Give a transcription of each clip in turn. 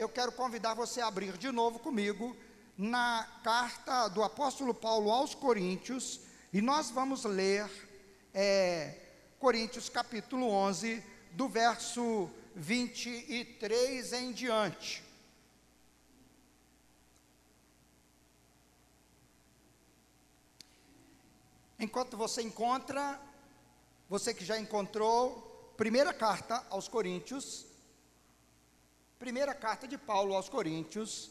eu quero convidar você a abrir de novo comigo na carta do apóstolo Paulo aos Coríntios, e nós vamos ler é, Coríntios capítulo 11, do verso 23 em diante. Enquanto você encontra, você que já encontrou, primeira carta aos Coríntios, primeira carta de Paulo aos Coríntios,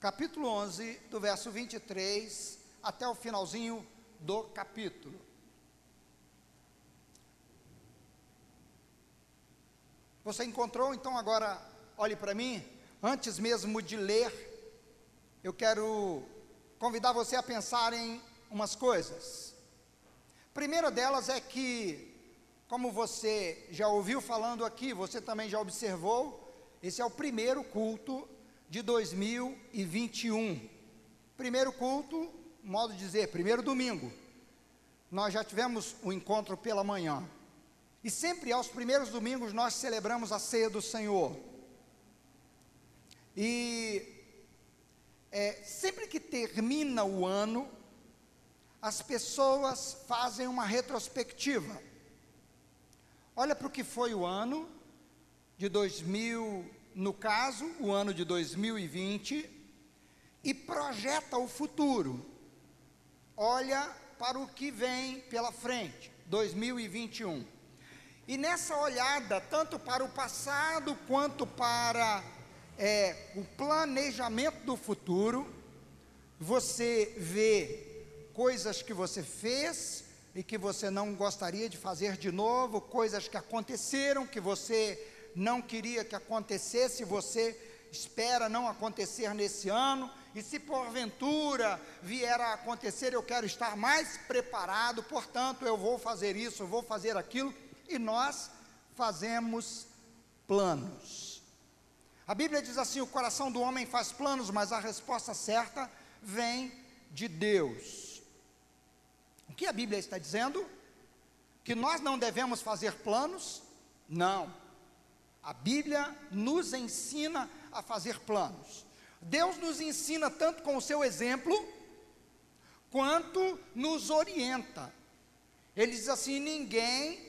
capítulo 11, do verso 23 até o finalzinho do capítulo. Você encontrou? Então agora olhe para mim. Antes mesmo de ler, eu quero convidar você a pensar em umas coisas. Primeira delas é que, como você já ouviu falando aqui, você também já observou, esse é o primeiro culto de 2021. Primeiro culto, modo de dizer, primeiro domingo. Nós já tivemos o um encontro pela manhã. E sempre aos primeiros domingos nós celebramos a ceia do Senhor. E é, sempre que termina o ano, as pessoas fazem uma retrospectiva. Olha para o que foi o ano de 2000, no caso, o ano de 2020, e projeta o futuro. Olha para o que vem pela frente, 2021. E nessa olhada, tanto para o passado quanto para é, o planejamento do futuro, você vê coisas que você fez e que você não gostaria de fazer de novo, coisas que aconteceram que você não queria que acontecesse, você espera não acontecer nesse ano, e se porventura vier a acontecer, eu quero estar mais preparado, portanto, eu vou fazer isso, eu vou fazer aquilo, e nós fazemos planos. A Bíblia diz assim: o coração do homem faz planos, mas a resposta certa vem de Deus. O que a Bíblia está dizendo? Que nós não devemos fazer planos? Não. A Bíblia nos ensina a fazer planos. Deus nos ensina tanto com o seu exemplo, quanto nos orienta. Ele diz assim: ninguém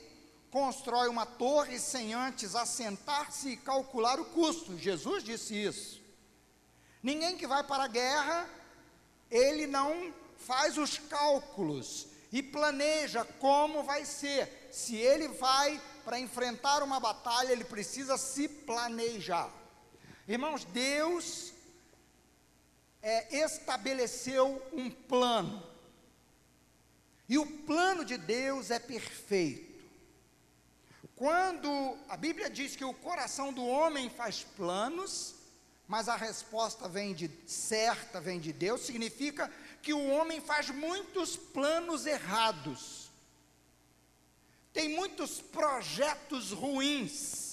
constrói uma torre sem antes assentar-se e calcular o custo. Jesus disse isso. Ninguém que vai para a guerra, ele não faz os cálculos e planeja como vai ser. Se ele vai para enfrentar uma batalha, ele precisa se planejar. Irmãos, Deus é, estabeleceu um plano. E o plano de Deus é perfeito. Quando a Bíblia diz que o coração do homem faz planos, mas a resposta vem de certa, vem de Deus, significa que o homem faz muitos planos errados, tem muitos projetos ruins,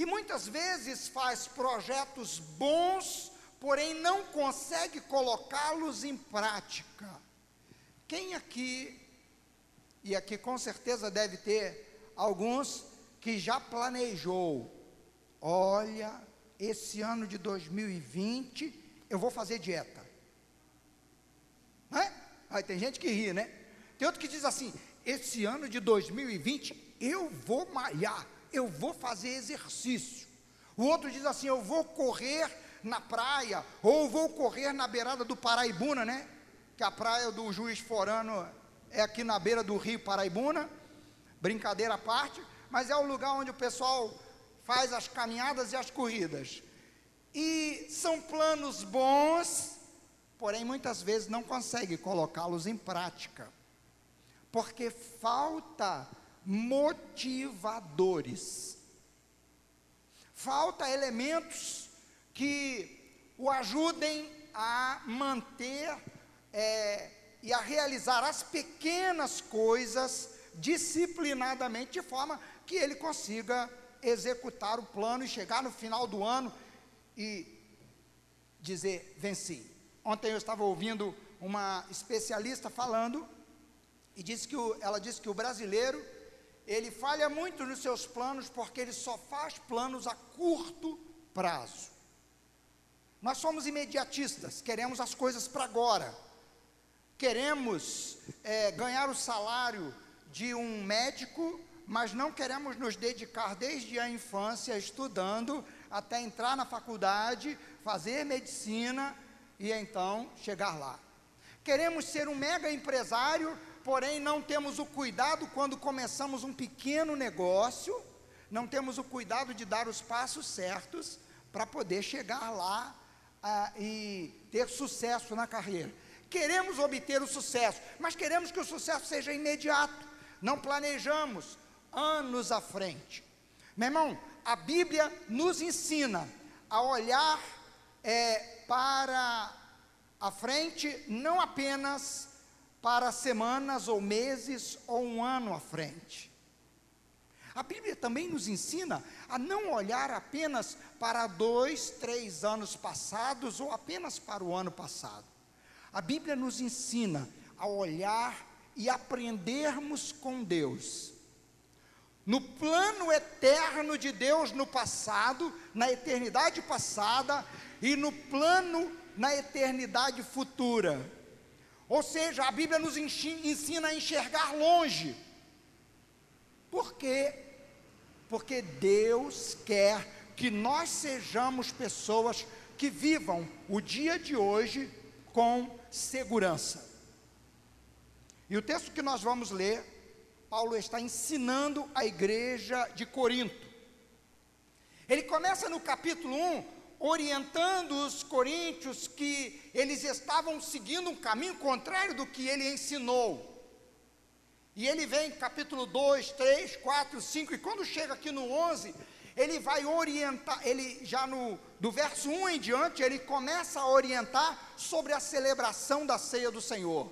e muitas vezes faz projetos bons, porém não consegue colocá-los em prática. Quem aqui, e aqui com certeza deve ter alguns que já planejou, olha, esse ano de 2020 eu vou fazer dieta. Né? Aí tem gente que ri, né? Tem outro que diz assim: esse ano de 2020 eu vou malhar, eu vou fazer exercício. O outro diz assim: eu vou correr na praia, ou vou correr na beirada do Paraibuna, né? Que a praia do Juiz Forano é aqui na beira do rio Paraibuna, brincadeira à parte, mas é o lugar onde o pessoal faz as caminhadas e as corridas. E são planos bons, porém muitas vezes não consegue colocá-los em prática, porque falta motivadores, falta elementos que o ajudem a manter é, e a realizar as pequenas coisas disciplinadamente, de forma que ele consiga executar o plano e chegar no final do ano e dizer: venci. Ontem eu estava ouvindo uma especialista falando e disse que o, ela disse que o brasileiro ele falha muito nos seus planos porque ele só faz planos a curto prazo. Nós somos imediatistas, queremos as coisas para agora. Queremos é, ganhar o salário de um médico, mas não queremos nos dedicar desde a infância estudando até entrar na faculdade, fazer medicina e então chegar lá. Queremos ser um mega empresário, porém não temos o cuidado quando começamos um pequeno negócio, não temos o cuidado de dar os passos certos para poder chegar lá ah, e ter sucesso na carreira. Queremos obter o sucesso, mas queremos que o sucesso seja imediato. Não planejamos anos à frente. Meu irmão, a Bíblia nos ensina a olhar é, para a frente, não apenas para semanas ou meses ou um ano à frente. A Bíblia também nos ensina a não olhar apenas para dois, três anos passados ou apenas para o ano passado. A Bíblia nos ensina a olhar e aprendermos com Deus. No plano eterno de Deus no passado, na eternidade passada e no plano na eternidade futura. Ou seja, a Bíblia nos ensina a enxergar longe. Por quê? Porque Deus quer que nós sejamos pessoas que vivam o dia de hoje com segurança. E o texto que nós vamos ler, Paulo está ensinando a igreja de Corinto. Ele começa no capítulo 1 orientando os coríntios que eles estavam seguindo um caminho contrário do que ele ensinou. E ele vem capítulo 2, 3, 4, 5, e quando chega aqui no 11, ele vai orientar, ele já no do verso 1 em diante, ele começa a orientar sobre a celebração da ceia do Senhor.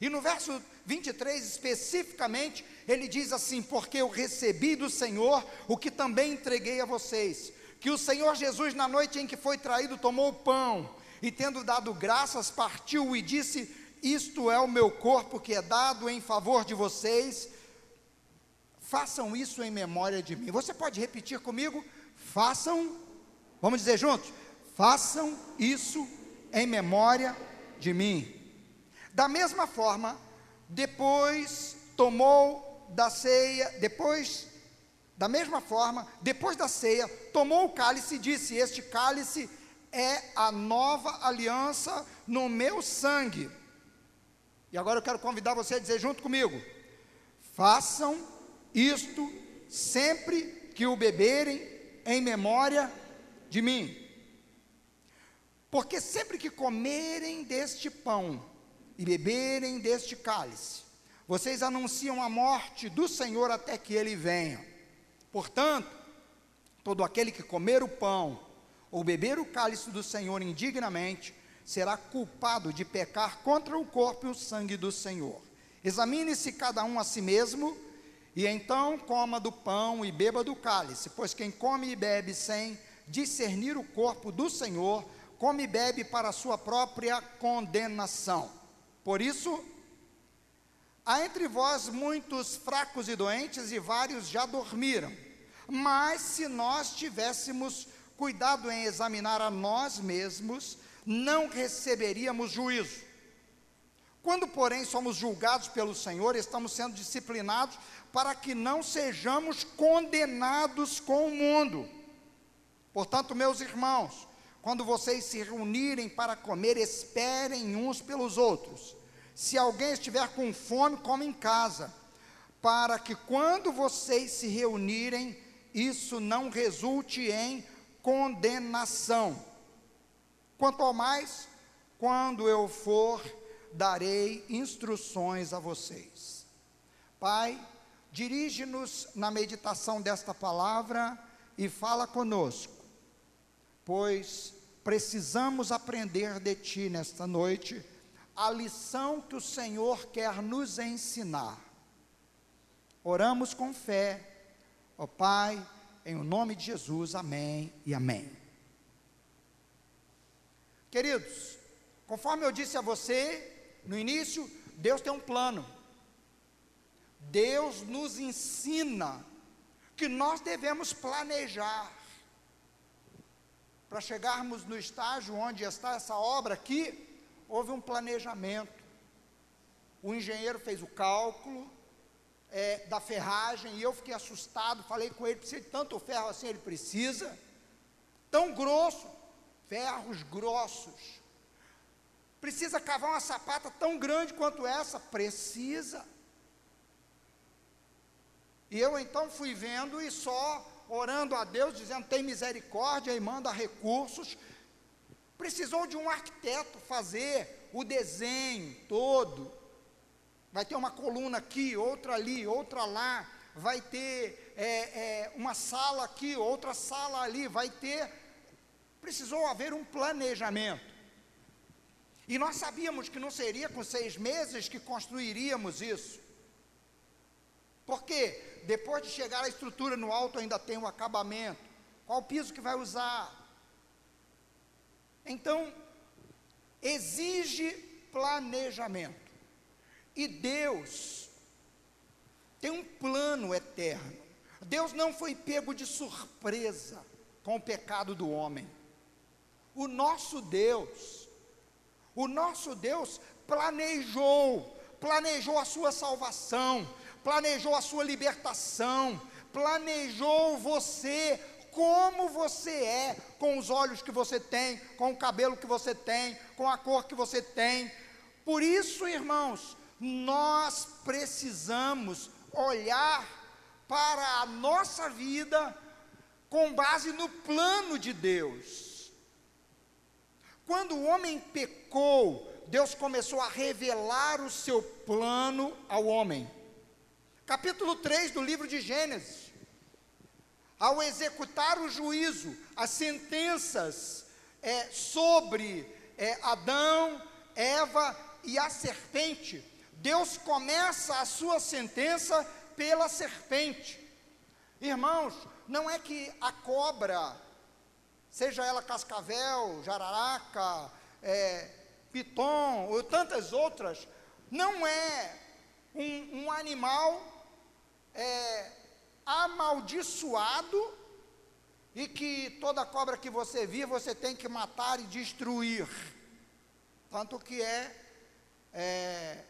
E no verso 23 especificamente, ele diz assim: Porque eu recebi do Senhor o que também entreguei a vocês que o Senhor Jesus, na noite em que foi traído, tomou o pão e, tendo dado graças, partiu e disse: Isto é o meu corpo que é dado em favor de vocês. Façam isso em memória de mim. Você pode repetir comigo? Façam, vamos dizer juntos? Façam isso em memória de mim. Da mesma forma, depois tomou da ceia, depois da mesma forma, depois da ceia, tomou o cálice e disse: Este cálice é a nova aliança no meu sangue. E agora eu quero convidar você a dizer junto comigo: façam isto sempre que o beberem em memória de mim. Porque sempre que comerem deste pão e beberem deste cálice, vocês anunciam a morte do Senhor até que ele venha. Portanto, todo aquele que comer o pão ou beber o cálice do Senhor indignamente será culpado de pecar contra o corpo e o sangue do Senhor. Examine-se cada um a si mesmo, e então coma do pão e beba do cálice, pois quem come e bebe sem discernir o corpo do Senhor, come e bebe para a sua própria condenação. Por isso, há entre vós muitos fracos e doentes, e vários já dormiram. Mas se nós tivéssemos cuidado em examinar a nós mesmos, não receberíamos juízo. Quando, porém, somos julgados pelo Senhor, estamos sendo disciplinados para que não sejamos condenados com o mundo. Portanto, meus irmãos, quando vocês se reunirem para comer, esperem uns pelos outros. Se alguém estiver com fome, come em casa, para que quando vocês se reunirem, isso não resulte em condenação. Quanto ao mais, quando eu for, darei instruções a vocês. Pai, dirige-nos na meditação desta palavra e fala conosco, pois precisamos aprender de Ti nesta noite a lição que o Senhor quer nos ensinar. Oramos com fé Ó oh, Pai, em o nome de Jesus, amém e amém. Queridos, conforme eu disse a você no início, Deus tem um plano. Deus nos ensina que nós devemos planejar. para chegarmos no estágio onde está essa obra aqui, houve um planejamento. O engenheiro fez o cálculo é, da ferragem e eu fiquei assustado. Falei com ele: precisa de tanto ferro assim? Ele precisa. Tão grosso, ferros grossos. Precisa cavar uma sapata tão grande quanto essa? Precisa. E eu então fui vendo e só orando a Deus, dizendo: tem misericórdia e manda recursos. Precisou de um arquiteto fazer o desenho todo. Vai ter uma coluna aqui, outra ali, outra lá. Vai ter é, é, uma sala aqui, outra sala ali. Vai ter. Precisou haver um planejamento. E nós sabíamos que não seria com seis meses que construiríamos isso. Porque depois de chegar a estrutura no alto ainda tem um acabamento. Qual piso que vai usar? Então, exige planejamento. E Deus tem um plano eterno. Deus não foi pego de surpresa com o pecado do homem. O nosso Deus, o nosso Deus planejou, planejou a sua salvação, planejou a sua libertação, planejou você como você é, com os olhos que você tem, com o cabelo que você tem, com a cor que você tem. Por isso, irmãos, nós precisamos olhar para a nossa vida com base no plano de Deus. Quando o homem pecou, Deus começou a revelar o seu plano ao homem capítulo 3 do livro de Gênesis. Ao executar o juízo, as sentenças é, sobre é, Adão, Eva e a serpente, Deus começa a sua sentença pela serpente. Irmãos, não é que a cobra, seja ela cascavel, jararaca, é, piton ou tantas outras, não é um, um animal é, amaldiçoado e que toda cobra que você vir você tem que matar e destruir. Tanto que é, é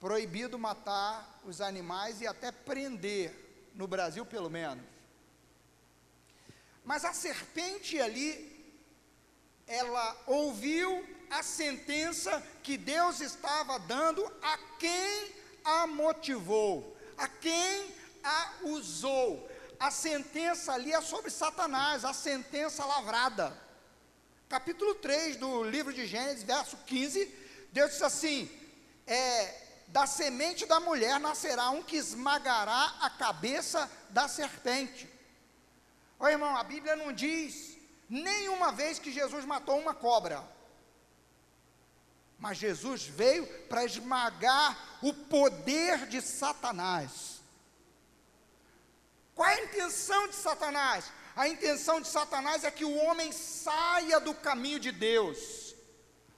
proibido matar os animais e até prender, no Brasil pelo menos. Mas a serpente ali, ela ouviu a sentença que Deus estava dando a quem a motivou, a quem a usou. A sentença ali é sobre Satanás, a sentença lavrada. Capítulo 3 do livro de Gênesis, verso 15, Deus diz assim: é, da semente da mulher nascerá um que esmagará a cabeça da serpente. Ô irmão, a Bíblia não diz nenhuma vez que Jesus matou uma cobra. Mas Jesus veio para esmagar o poder de Satanás. Qual é a intenção de Satanás? A intenção de Satanás é que o homem saia do caminho de Deus.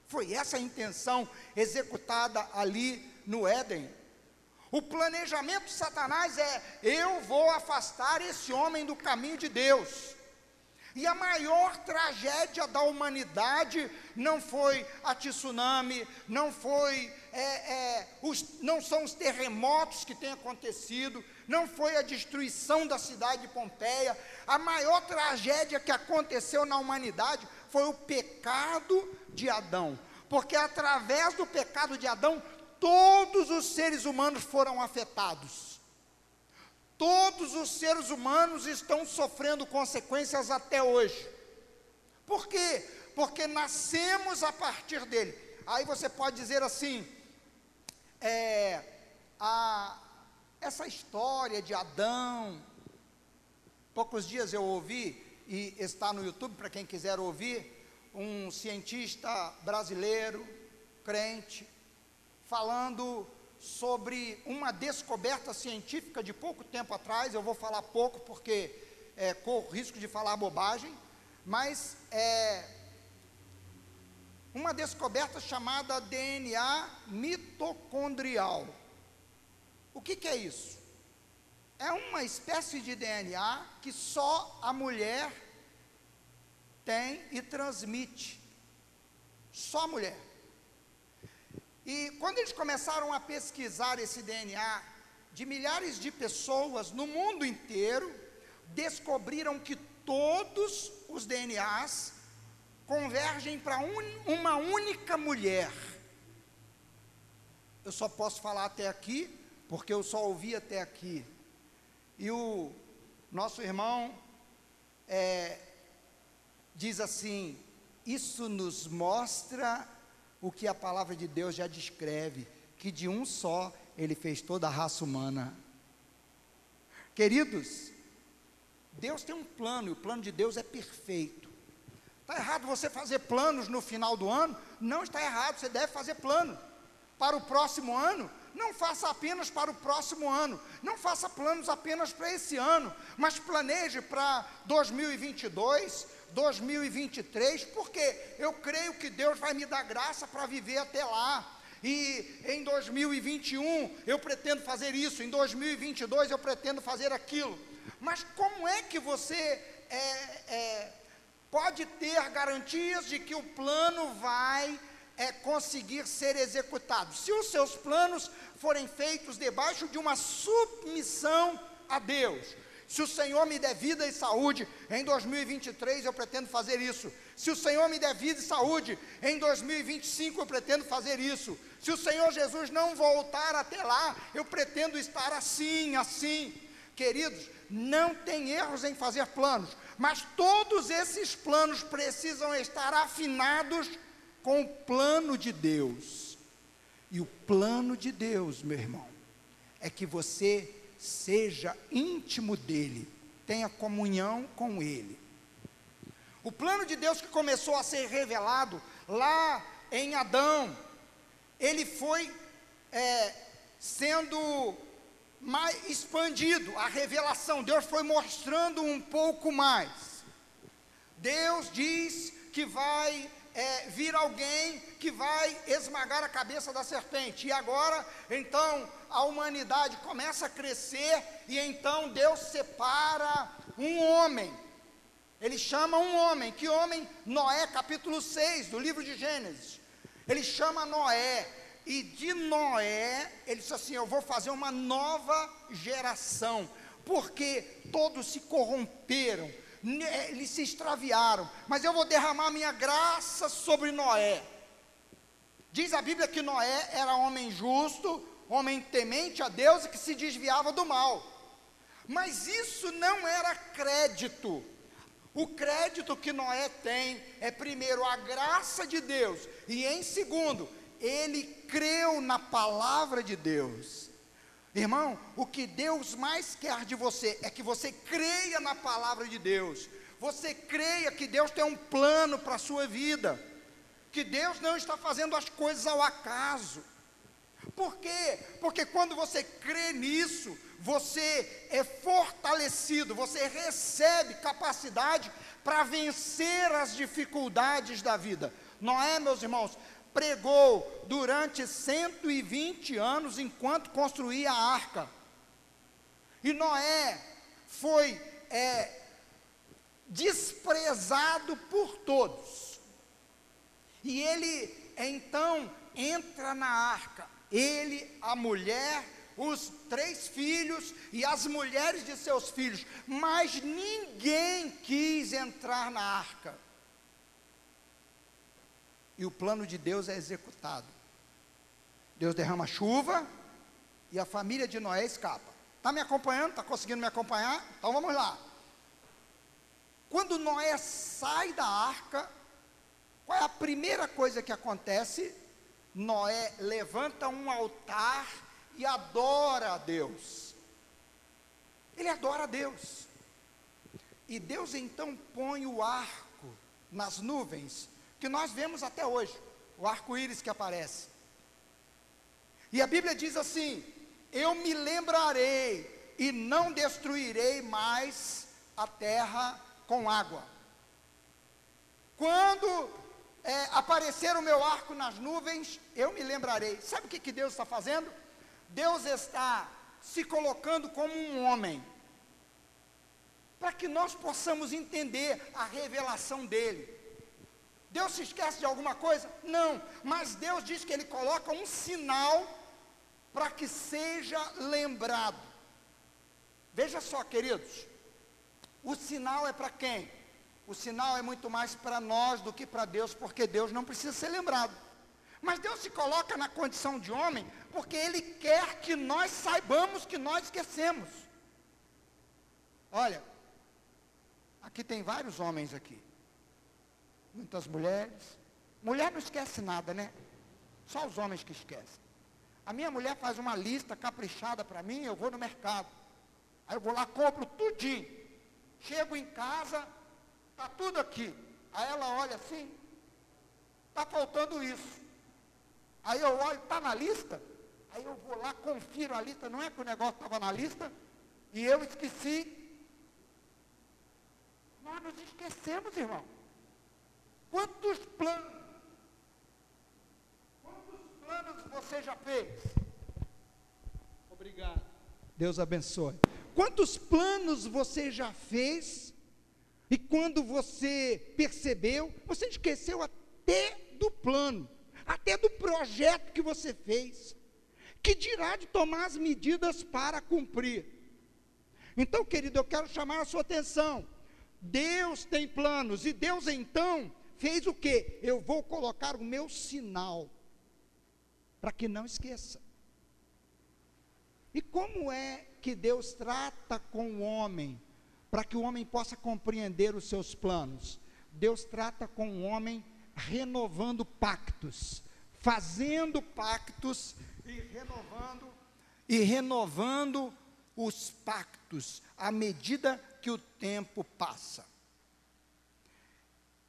Foi essa a intenção executada ali no Éden. O planejamento de Satanás é: eu vou afastar esse homem do caminho de Deus. E a maior tragédia da humanidade não foi a tsunami, não foi, é, é, os, não são os terremotos que têm acontecido, não foi a destruição da cidade de Pompeia. A maior tragédia que aconteceu na humanidade foi o pecado de Adão, porque através do pecado de Adão, todos os seres humanos foram afetados. Todos os seres humanos estão sofrendo consequências até hoje. Por quê? Porque nascemos a partir dele. Aí você pode dizer assim: é, a, essa história de Adão. Poucos dias eu ouvi, e está no YouTube para quem quiser ouvir, um cientista brasileiro, crente, falando sobre uma descoberta científica de pouco tempo atrás. Eu vou falar pouco porque é, corro risco de falar bobagem, mas é uma descoberta chamada DNA mitocondrial. O que, que é isso? É uma espécie de DNA que só a mulher tem e transmite. Só mulher. E quando eles começaram a pesquisar esse DNA de milhares de pessoas no mundo inteiro, descobriram que todos os DNAs convergem para un, uma única mulher. Eu só posso falar até aqui, porque eu só ouvi até aqui. E o nosso irmão é, diz assim: Isso nos mostra o que a palavra de Deus já descreve, que de um só ele fez toda a raça humana. Queridos, Deus tem um plano, e o plano de Deus é perfeito. Está errado você fazer planos no final do ano? Não está errado, você deve fazer plano. Para o próximo ano, não faça apenas para o próximo ano, não faça planos apenas para esse ano, mas planeje para 2022, 2023, porque eu creio que Deus vai me dar graça para viver até lá. E em 2021 eu pretendo fazer isso, em 2022 eu pretendo fazer aquilo. Mas como é que você é, é, pode ter garantias de que o plano vai é, conseguir ser executado. Se os seus planos forem feitos debaixo de uma submissão a Deus. Se o Senhor me der vida e saúde, em 2023 eu pretendo fazer isso. Se o Senhor me der vida e saúde, em 2025 eu pretendo fazer isso. Se o Senhor Jesus não voltar até lá, eu pretendo estar assim, assim. Queridos, não tem erros em fazer planos, mas todos esses planos precisam estar afinados com o plano de Deus. E o plano de Deus, meu irmão, é que você seja íntimo dele, tenha comunhão com ele. O plano de Deus que começou a ser revelado lá em Adão, ele foi é, sendo mais expandido, a revelação, Deus foi mostrando um pouco mais. Deus diz que vai é, vir alguém que vai esmagar a cabeça da serpente. E agora, então, a humanidade começa a crescer e então Deus separa um homem. Ele chama um homem, que homem? Noé, capítulo 6 do livro de Gênesis. Ele chama Noé, e de Noé, ele disse assim: Eu vou fazer uma nova geração, porque todos se corromperam, eles se extraviaram, mas eu vou derramar minha graça sobre Noé. Diz a Bíblia que Noé era homem justo, homem temente a Deus e que se desviava do mal. Mas isso não era crédito. O crédito que Noé tem é, primeiro, a graça de Deus, e em segundo, ele creu na palavra de Deus. Irmão, o que Deus mais quer de você é que você creia na palavra de Deus. Você creia que Deus tem um plano para a sua vida. Que Deus não está fazendo as coisas ao acaso. Por quê? Porque quando você crê nisso, você é fortalecido, você recebe capacidade para vencer as dificuldades da vida. Não é, meus irmãos? pregou durante 120 anos enquanto construía a arca. E Noé foi é, desprezado por todos. E ele então entra na arca. Ele, a mulher, os três filhos e as mulheres de seus filhos, mas ninguém quis entrar na arca e o plano de Deus é executado. Deus derrama chuva e a família de Noé escapa. Está me acompanhando? Está conseguindo me acompanhar? Então vamos lá. Quando Noé sai da arca, qual é a primeira coisa que acontece? Noé levanta um altar e adora a Deus. Ele adora a Deus. E Deus então põe o arco nas nuvens que nós vemos até hoje, o arco-íris que aparece. E a Bíblia diz assim: Eu me lembrarei e não destruirei mais a terra com água. Quando é, aparecer o meu arco nas nuvens, eu me lembrarei. Sabe o que, que Deus está fazendo? Deus está se colocando como um homem. para que nós possamos entender a revelação dele. Deus se esquece de alguma coisa? Não, mas Deus diz que ele coloca um sinal para que seja lembrado. Veja só, queridos, o sinal é para quem? O sinal é muito mais para nós do que para Deus, porque Deus não precisa ser lembrado. Mas Deus se coloca na condição de homem, porque Ele quer que nós saibamos que nós esquecemos. Olha, aqui tem vários homens aqui. Muitas mulheres. Mulher não esquece nada, né? Só os homens que esquecem. A minha mulher faz uma lista caprichada para mim, eu vou no mercado. Aí eu vou lá, compro tudinho. Chego em casa, Está tudo aqui. Aí ela olha assim, está faltando isso. Aí eu olho, está na lista? Aí eu vou lá, confiro a lista, não é que o negócio estava na lista, e eu esqueci. Nós nos esquecemos, irmão. Quantos planos? Quantos planos você já fez? Obrigado. Deus abençoe. Quantos planos você já fez e quando você percebeu, você esqueceu até do plano, até do projeto que você fez, que dirá de tomar as medidas para cumprir. Então, querido, eu quero chamar a sua atenção. Deus tem planos e Deus então fez o que? Eu vou colocar o meu sinal para que não esqueça. E como é que Deus trata com o homem? Para que o homem possa compreender os seus planos. Deus trata com o homem renovando pactos, fazendo pactos e renovando e renovando os pactos à medida que o tempo passa.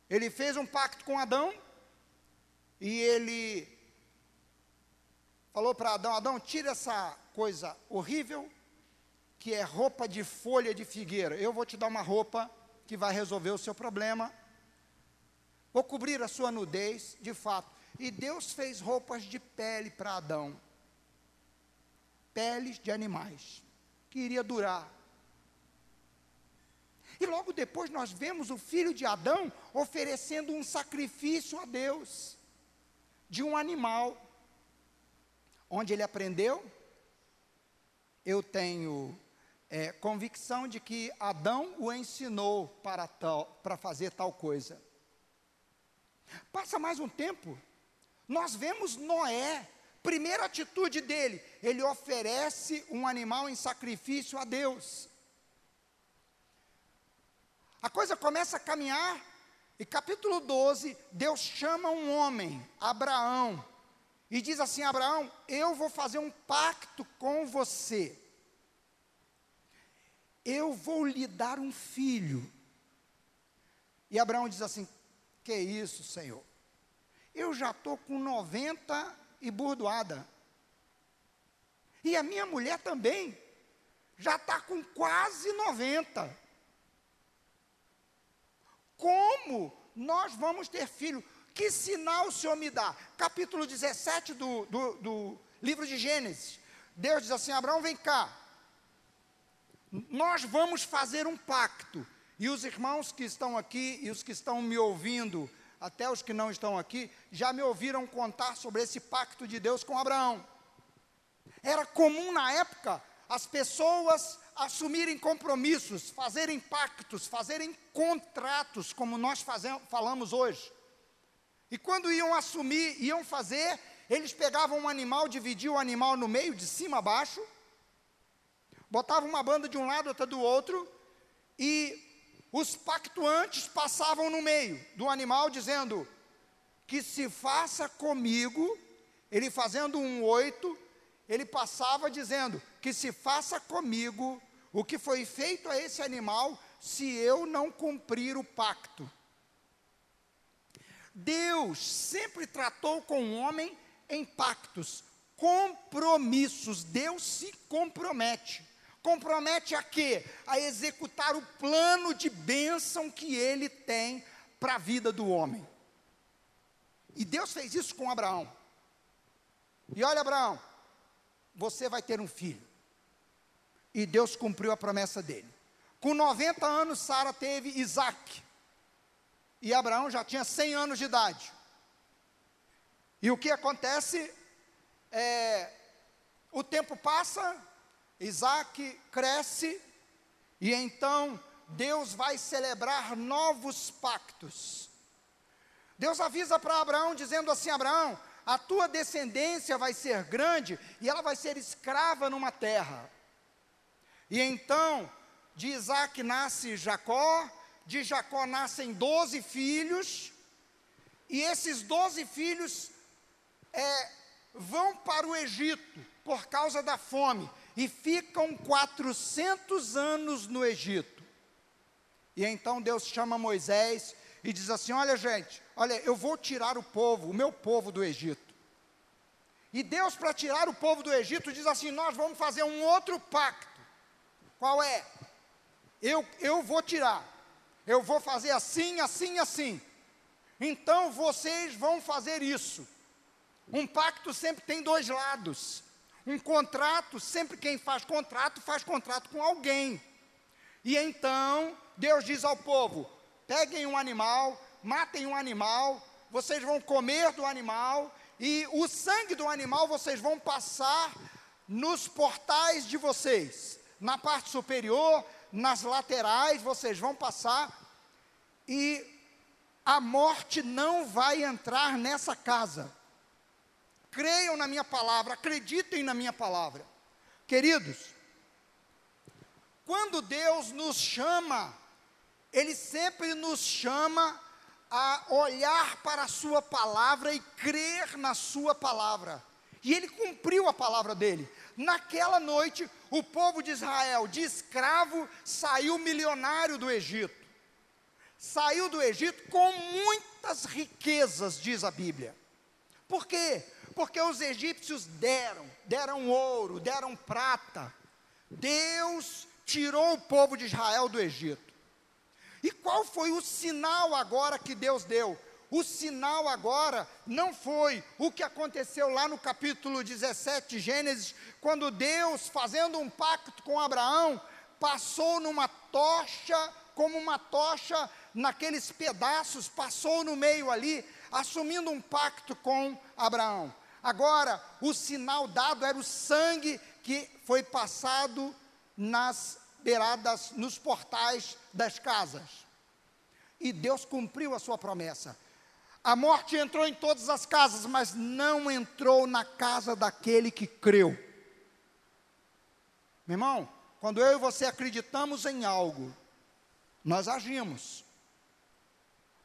Ele fez um pacto com Adão e ele falou para Adão: Adão, tira essa coisa horrível que é roupa de folha de figueira. Eu vou te dar uma roupa que vai resolver o seu problema. Vou cobrir a sua nudez, de fato. E Deus fez roupas de pele para Adão. Peles de animais, que iria durar. E logo depois nós vemos o filho de Adão oferecendo um sacrifício a Deus de um animal. Onde ele aprendeu? Eu tenho é, convicção de que Adão o ensinou para, tal, para fazer tal coisa. Passa mais um tempo, nós vemos Noé, primeira atitude dele, ele oferece um animal em sacrifício a Deus. A coisa começa a caminhar, e capítulo 12, Deus chama um homem, Abraão, e diz assim: Abraão, eu vou fazer um pacto com você eu vou lhe dar um filho. E Abraão diz assim: Que isso, Senhor? Eu já estou com 90 e burdoada. E a minha mulher também já está com quase 90. Como nós vamos ter filho? Que sinal o Senhor me dá? Capítulo 17 do, do, do livro de Gênesis. Deus diz assim: Abraão, vem cá nós vamos fazer um pacto. E os irmãos que estão aqui e os que estão me ouvindo, até os que não estão aqui, já me ouviram contar sobre esse pacto de Deus com Abraão. Era comum na época as pessoas assumirem compromissos, fazerem pactos, fazerem contratos, como nós fazemos, falamos hoje. E quando iam assumir, iam fazer, eles pegavam um animal, dividiam o animal no meio, de cima a baixo, botava uma banda de um lado, outra do outro, e os pactuantes passavam no meio do animal, dizendo: Que se faça comigo, ele fazendo um oito, ele passava dizendo: Que se faça comigo o que foi feito a esse animal, se eu não cumprir o pacto. Deus sempre tratou com o homem em pactos, compromissos. Deus se compromete. Compromete a quê? A executar o plano de bênção que ele tem para a vida do homem. E Deus fez isso com Abraão. E olha, Abraão, você vai ter um filho. E Deus cumpriu a promessa dele. Com 90 anos, Sara teve Isaac. E Abraão já tinha 100 anos de idade. E o que acontece é, o tempo passa, Isaac cresce, e então Deus vai celebrar novos pactos. Deus avisa para Abraão, dizendo assim: Abraão, a tua descendência vai ser grande e ela vai ser escrava numa terra. E então, de Isaac nasce Jacó, de Jacó nascem doze filhos, e esses doze filhos é, vão para o Egito por causa da fome e ficam 400 anos no Egito. E então Deus chama Moisés e diz assim: Olha, gente, olha, eu vou tirar o povo, o meu povo do Egito. E Deus, para tirar o povo do Egito, diz assim: Nós vamos fazer um outro pacto. Qual é? Eu, eu vou tirar, eu vou fazer assim, assim, assim. Então vocês vão fazer isso. Um pacto sempre tem dois lados. Um contrato, sempre quem faz contrato, faz contrato com alguém. E então, Deus diz ao povo: peguem um animal, matem um animal, vocês vão comer do animal, e o sangue do animal vocês vão passar nos portais de vocês. Na parte superior, nas laterais, vocês vão passar, e a morte não vai entrar nessa casa creiam na minha palavra, acreditem na minha palavra. Queridos, quando Deus nos chama, Ele sempre nos chama a olhar para a Sua palavra e crer na Sua palavra. E Ele cumpriu a palavra dele. Naquela noite, o povo de Israel, de escravo, saiu milionário do Egito. Saiu do Egito com muitas riquezas, diz a Bíblia. Por quê? Porque os egípcios deram, deram ouro, deram prata. Deus tirou o povo de Israel do Egito. E qual foi o sinal agora que Deus deu? O sinal agora não foi o que aconteceu lá no capítulo 17 de Gênesis, quando Deus, fazendo um pacto com Abraão, passou numa tocha, como uma tocha naqueles pedaços, passou no meio ali, assumindo um pacto com Abraão. Agora, o sinal dado era o sangue que foi passado nas beiradas, nos portais das casas. E Deus cumpriu a sua promessa. A morte entrou em todas as casas, mas não entrou na casa daquele que creu. Meu irmão, quando eu e você acreditamos em algo, nós agimos.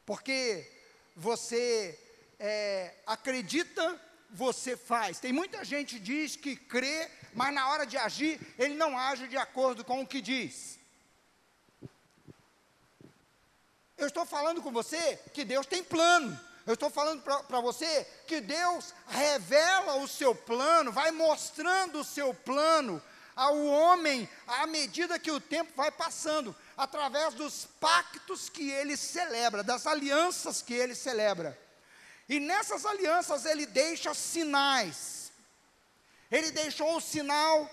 Porque você é, acredita você faz. Tem muita gente que diz que crê, mas na hora de agir, ele não age de acordo com o que diz. Eu estou falando com você que Deus tem plano. Eu estou falando para você que Deus revela o seu plano, vai mostrando o seu plano ao homem à medida que o tempo vai passando, através dos pactos que ele celebra, das alianças que ele celebra. E nessas alianças ele deixa sinais. Ele deixou o sinal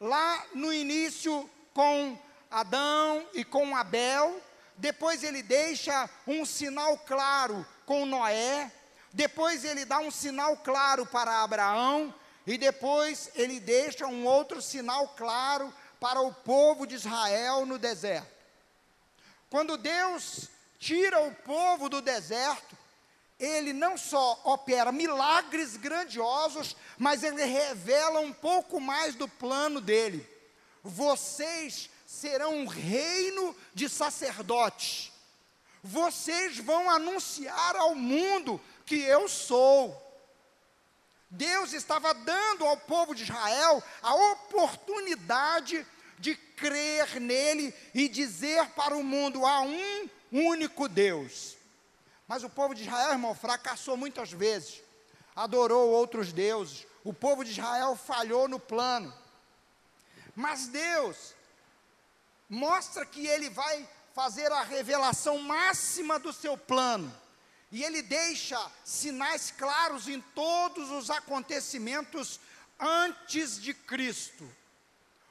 lá no início com Adão e com Abel. Depois ele deixa um sinal claro com Noé. Depois ele dá um sinal claro para Abraão. E depois ele deixa um outro sinal claro para o povo de Israel no deserto. Quando Deus tira o povo do deserto, ele não só opera milagres grandiosos, mas ele revela um pouco mais do plano dele. Vocês serão um reino de sacerdotes. Vocês vão anunciar ao mundo que eu sou. Deus estava dando ao povo de Israel a oportunidade de crer nele e dizer para o mundo: há um único Deus. Mas o povo de Israel, irmão, fracassou muitas vezes, adorou outros deuses. O povo de Israel falhou no plano. Mas Deus mostra que Ele vai fazer a revelação máxima do seu plano. E Ele deixa sinais claros em todos os acontecimentos antes de Cristo.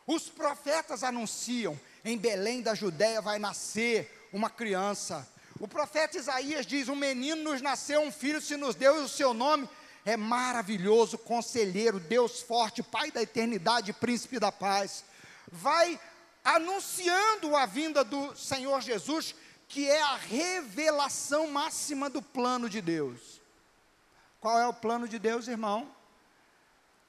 Os profetas anunciam, em Belém da Judéia vai nascer uma criança. O profeta Isaías diz: Um menino nos nasceu, um filho se nos deu, e o seu nome é maravilhoso, conselheiro, Deus forte, Pai da eternidade, príncipe da paz. Vai anunciando a vinda do Senhor Jesus, que é a revelação máxima do plano de Deus. Qual é o plano de Deus, irmão?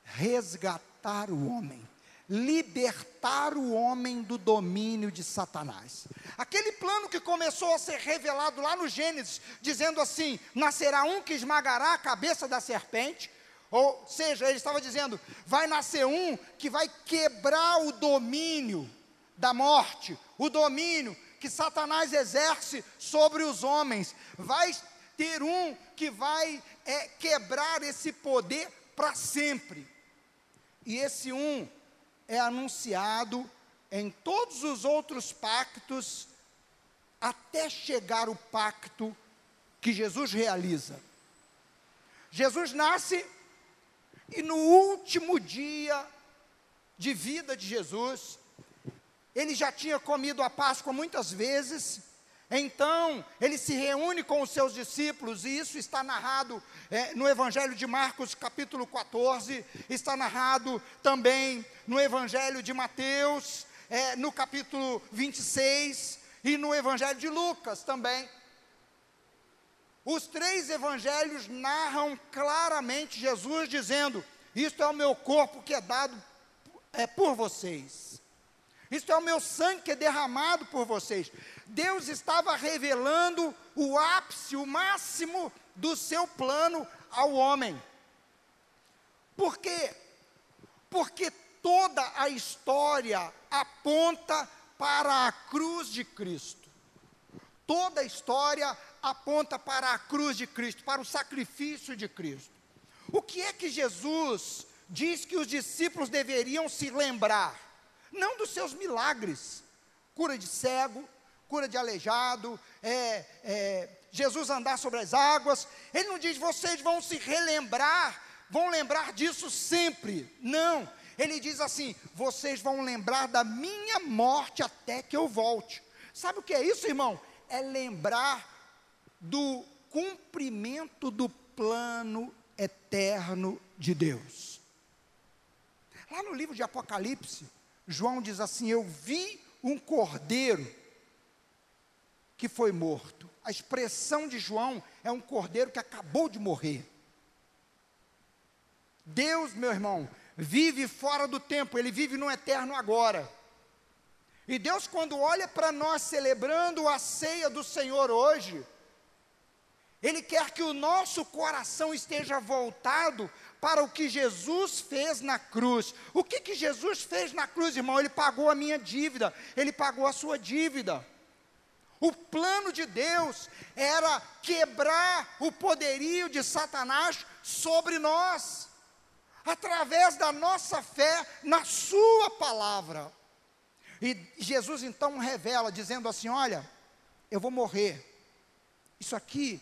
Resgatar o homem libertar o homem do domínio de Satanás. Aquele plano que começou a ser revelado lá no Gênesis, dizendo assim: nascerá um que esmagará a cabeça da serpente. Ou seja, ele estava dizendo: vai nascer um que vai quebrar o domínio da morte, o domínio que Satanás exerce sobre os homens. Vai ter um que vai é, quebrar esse poder para sempre. E esse um é anunciado em todos os outros pactos, até chegar o pacto que Jesus realiza. Jesus nasce e no último dia de vida de Jesus, ele já tinha comido a Páscoa muitas vezes, então, ele se reúne com os seus discípulos, e isso está narrado é, no Evangelho de Marcos, capítulo 14, está narrado também no Evangelho de Mateus, é, no capítulo 26, e no Evangelho de Lucas também. Os três evangelhos narram claramente Jesus dizendo: Isto é o meu corpo que é dado é, por vocês. Isto é o meu sangue que é derramado por vocês. Deus estava revelando o ápice, o máximo do seu plano ao homem. Por quê? Porque toda a história aponta para a cruz de Cristo. Toda a história aponta para a cruz de Cristo, para o sacrifício de Cristo. O que é que Jesus diz que os discípulos deveriam se lembrar? Não dos seus milagres, cura de cego, cura de aleijado, é, é, Jesus andar sobre as águas. Ele não diz, vocês vão se relembrar, vão lembrar disso sempre. Não. Ele diz assim: vocês vão lembrar da minha morte até que eu volte. Sabe o que é isso, irmão? É lembrar do cumprimento do plano eterno de Deus. Lá no livro de Apocalipse, João diz assim: Eu vi um cordeiro que foi morto. A expressão de João é um cordeiro que acabou de morrer. Deus, meu irmão, vive fora do tempo, ele vive no eterno agora. E Deus, quando olha para nós celebrando a ceia do Senhor hoje, Ele quer que o nosso coração esteja voltado para o que Jesus fez na cruz. O que, que Jesus fez na cruz, irmão? Ele pagou a minha dívida, Ele pagou a sua dívida. O plano de Deus era quebrar o poderio de Satanás sobre nós, através da nossa fé na Sua palavra. E Jesus então revela, dizendo assim: Olha, eu vou morrer. Isso aqui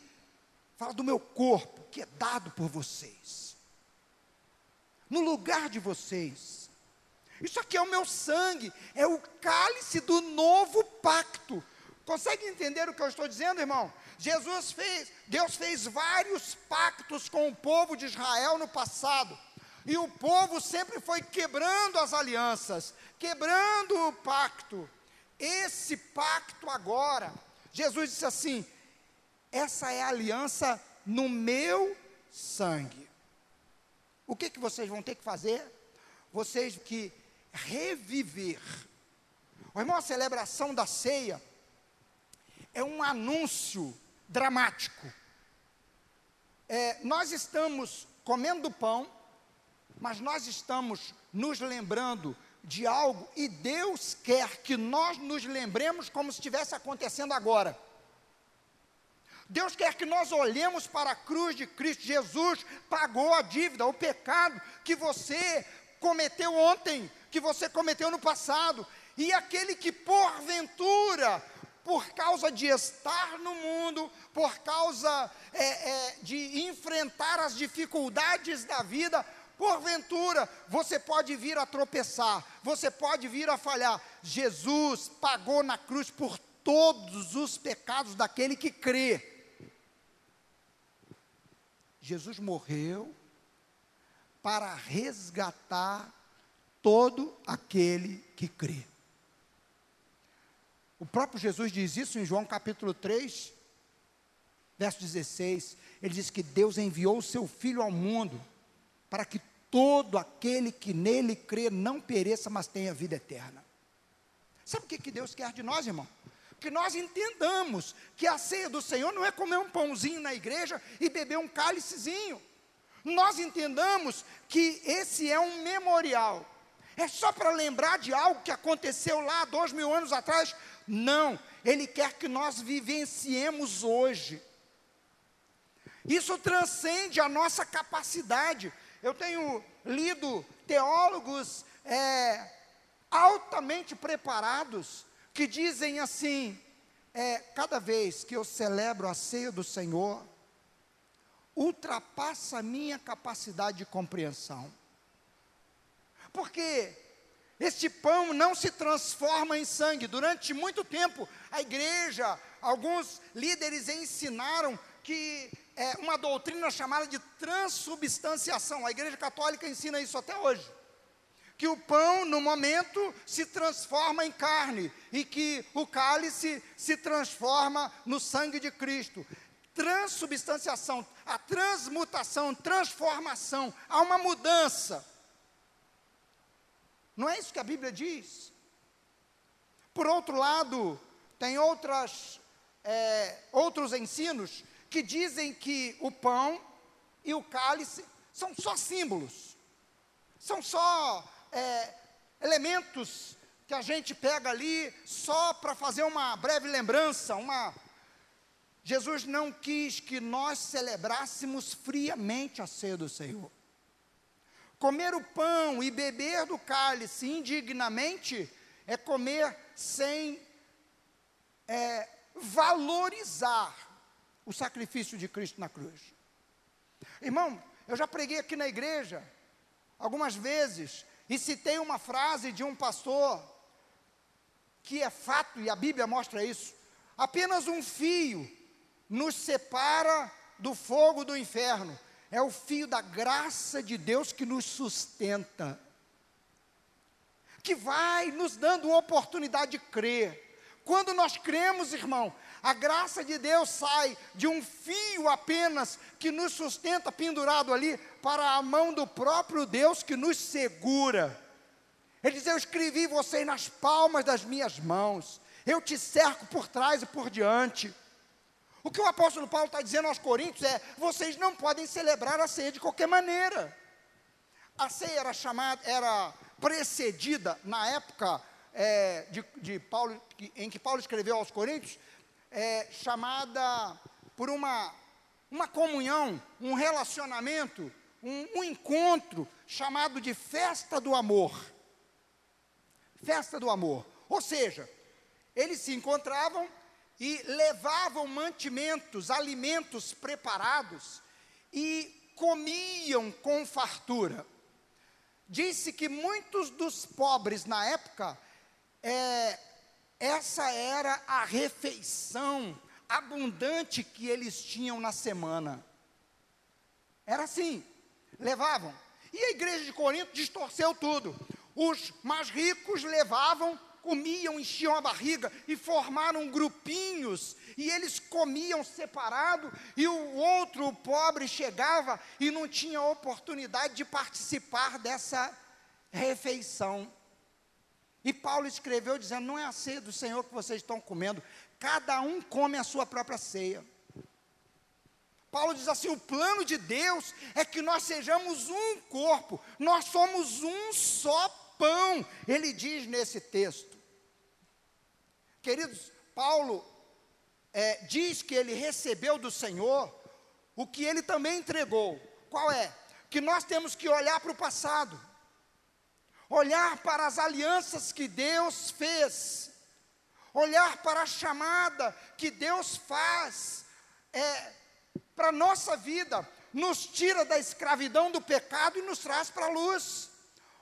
fala do meu corpo, que é dado por vocês, no lugar de vocês. Isso aqui é o meu sangue, é o cálice do novo pacto Consegue entender o que eu estou dizendo, irmão? Jesus fez, Deus fez vários pactos com o povo de Israel no passado. E o povo sempre foi quebrando as alianças, quebrando o pacto. Esse pacto agora, Jesus disse assim: essa é a aliança no meu sangue. O que, que vocês vão ter que fazer? Vocês que reviver. O irmão, a celebração da ceia é um anúncio dramático. É, nós estamos comendo pão, mas nós estamos nos lembrando de algo e Deus quer que nós nos lembremos como se estivesse acontecendo agora. Deus quer que nós olhemos para a cruz de Cristo. Jesus pagou a dívida, o pecado que você cometeu ontem, que você cometeu no passado. E aquele que porventura por causa de estar no mundo, por causa é, é, de enfrentar as dificuldades da vida, Porventura, você pode vir a tropeçar, você pode vir a falhar. Jesus pagou na cruz por todos os pecados daquele que crê. Jesus morreu para resgatar todo aquele que crê. O próprio Jesus diz isso em João capítulo 3, verso 16. Ele diz que Deus enviou o seu Filho ao mundo para que todo aquele que nele crê não pereça, mas tenha vida eterna. Sabe o que, Deus quer de nós, irmão? Que nós entendamos que a ceia do Senhor não é comer um pãozinho na igreja e beber um cálicezinho. Nós entendamos que esse é um memorial. É só para lembrar de algo que aconteceu lá dois mil anos atrás? Não, Ele quer que nós vivenciemos hoje. Isso transcende a nossa capacidade. Eu tenho lido teólogos é, altamente preparados que dizem assim: é, cada vez que eu celebro a ceia do Senhor, ultrapassa a minha capacidade de compreensão. Porque este pão não se transforma em sangue. Durante muito tempo, a igreja, alguns líderes ensinaram que é uma doutrina chamada de transubstanciação. A igreja católica ensina isso até hoje. Que o pão, no momento, se transforma em carne e que o cálice se transforma no sangue de Cristo. Transubstanciação, a transmutação, transformação, há uma mudança. Não é isso que a Bíblia diz? Por outro lado, tem outras, é, outros ensinos que dizem que o pão e o cálice são só símbolos, são só é, elementos que a gente pega ali só para fazer uma breve lembrança, uma. Jesus não quis que nós celebrássemos friamente a ceia do Senhor. Comer o pão e beber do cálice indignamente é comer sem é, valorizar o sacrifício de Cristo na cruz. Irmão, eu já preguei aqui na igreja algumas vezes e citei uma frase de um pastor que é fato e a Bíblia mostra isso. Apenas um fio nos separa do fogo do inferno é o fio da graça de Deus que nos sustenta, que vai nos dando oportunidade de crer. Quando nós cremos, irmão, a graça de Deus sai de um fio apenas que nos sustenta pendurado ali para a mão do próprio Deus que nos segura. Ele diz: Eu escrevi você nas palmas das minhas mãos, eu te cerco por trás e por diante. O que o apóstolo Paulo está dizendo aos Coríntios é: vocês não podem celebrar a ceia de qualquer maneira. A ceia era chamada, era precedida na época é, de, de, Paulo, em que Paulo escreveu aos Coríntios, é, chamada por uma, uma comunhão, um relacionamento, um, um encontro chamado de festa do amor. Festa do amor. Ou seja, eles se encontravam e levavam mantimentos, alimentos preparados e comiam com fartura. Disse que muitos dos pobres na época, é, essa era a refeição abundante que eles tinham na semana. Era assim, levavam. E a igreja de Corinto distorceu tudo. Os mais ricos levavam comiam, enchiam a barriga e formaram grupinhos, e eles comiam separado, e o outro, o pobre, chegava e não tinha oportunidade de participar dessa refeição. E Paulo escreveu dizendo: Não é a ceia do Senhor que vocês estão comendo, cada um come a sua própria ceia. Paulo diz assim: o plano de Deus é que nós sejamos um corpo, nós somos um só pão, ele diz nesse texto. Queridos, Paulo é, diz que ele recebeu do Senhor o que ele também entregou. Qual é? Que nós temos que olhar para o passado, olhar para as alianças que Deus fez, olhar para a chamada que Deus faz é, para a nossa vida, nos tira da escravidão do pecado e nos traz para a luz.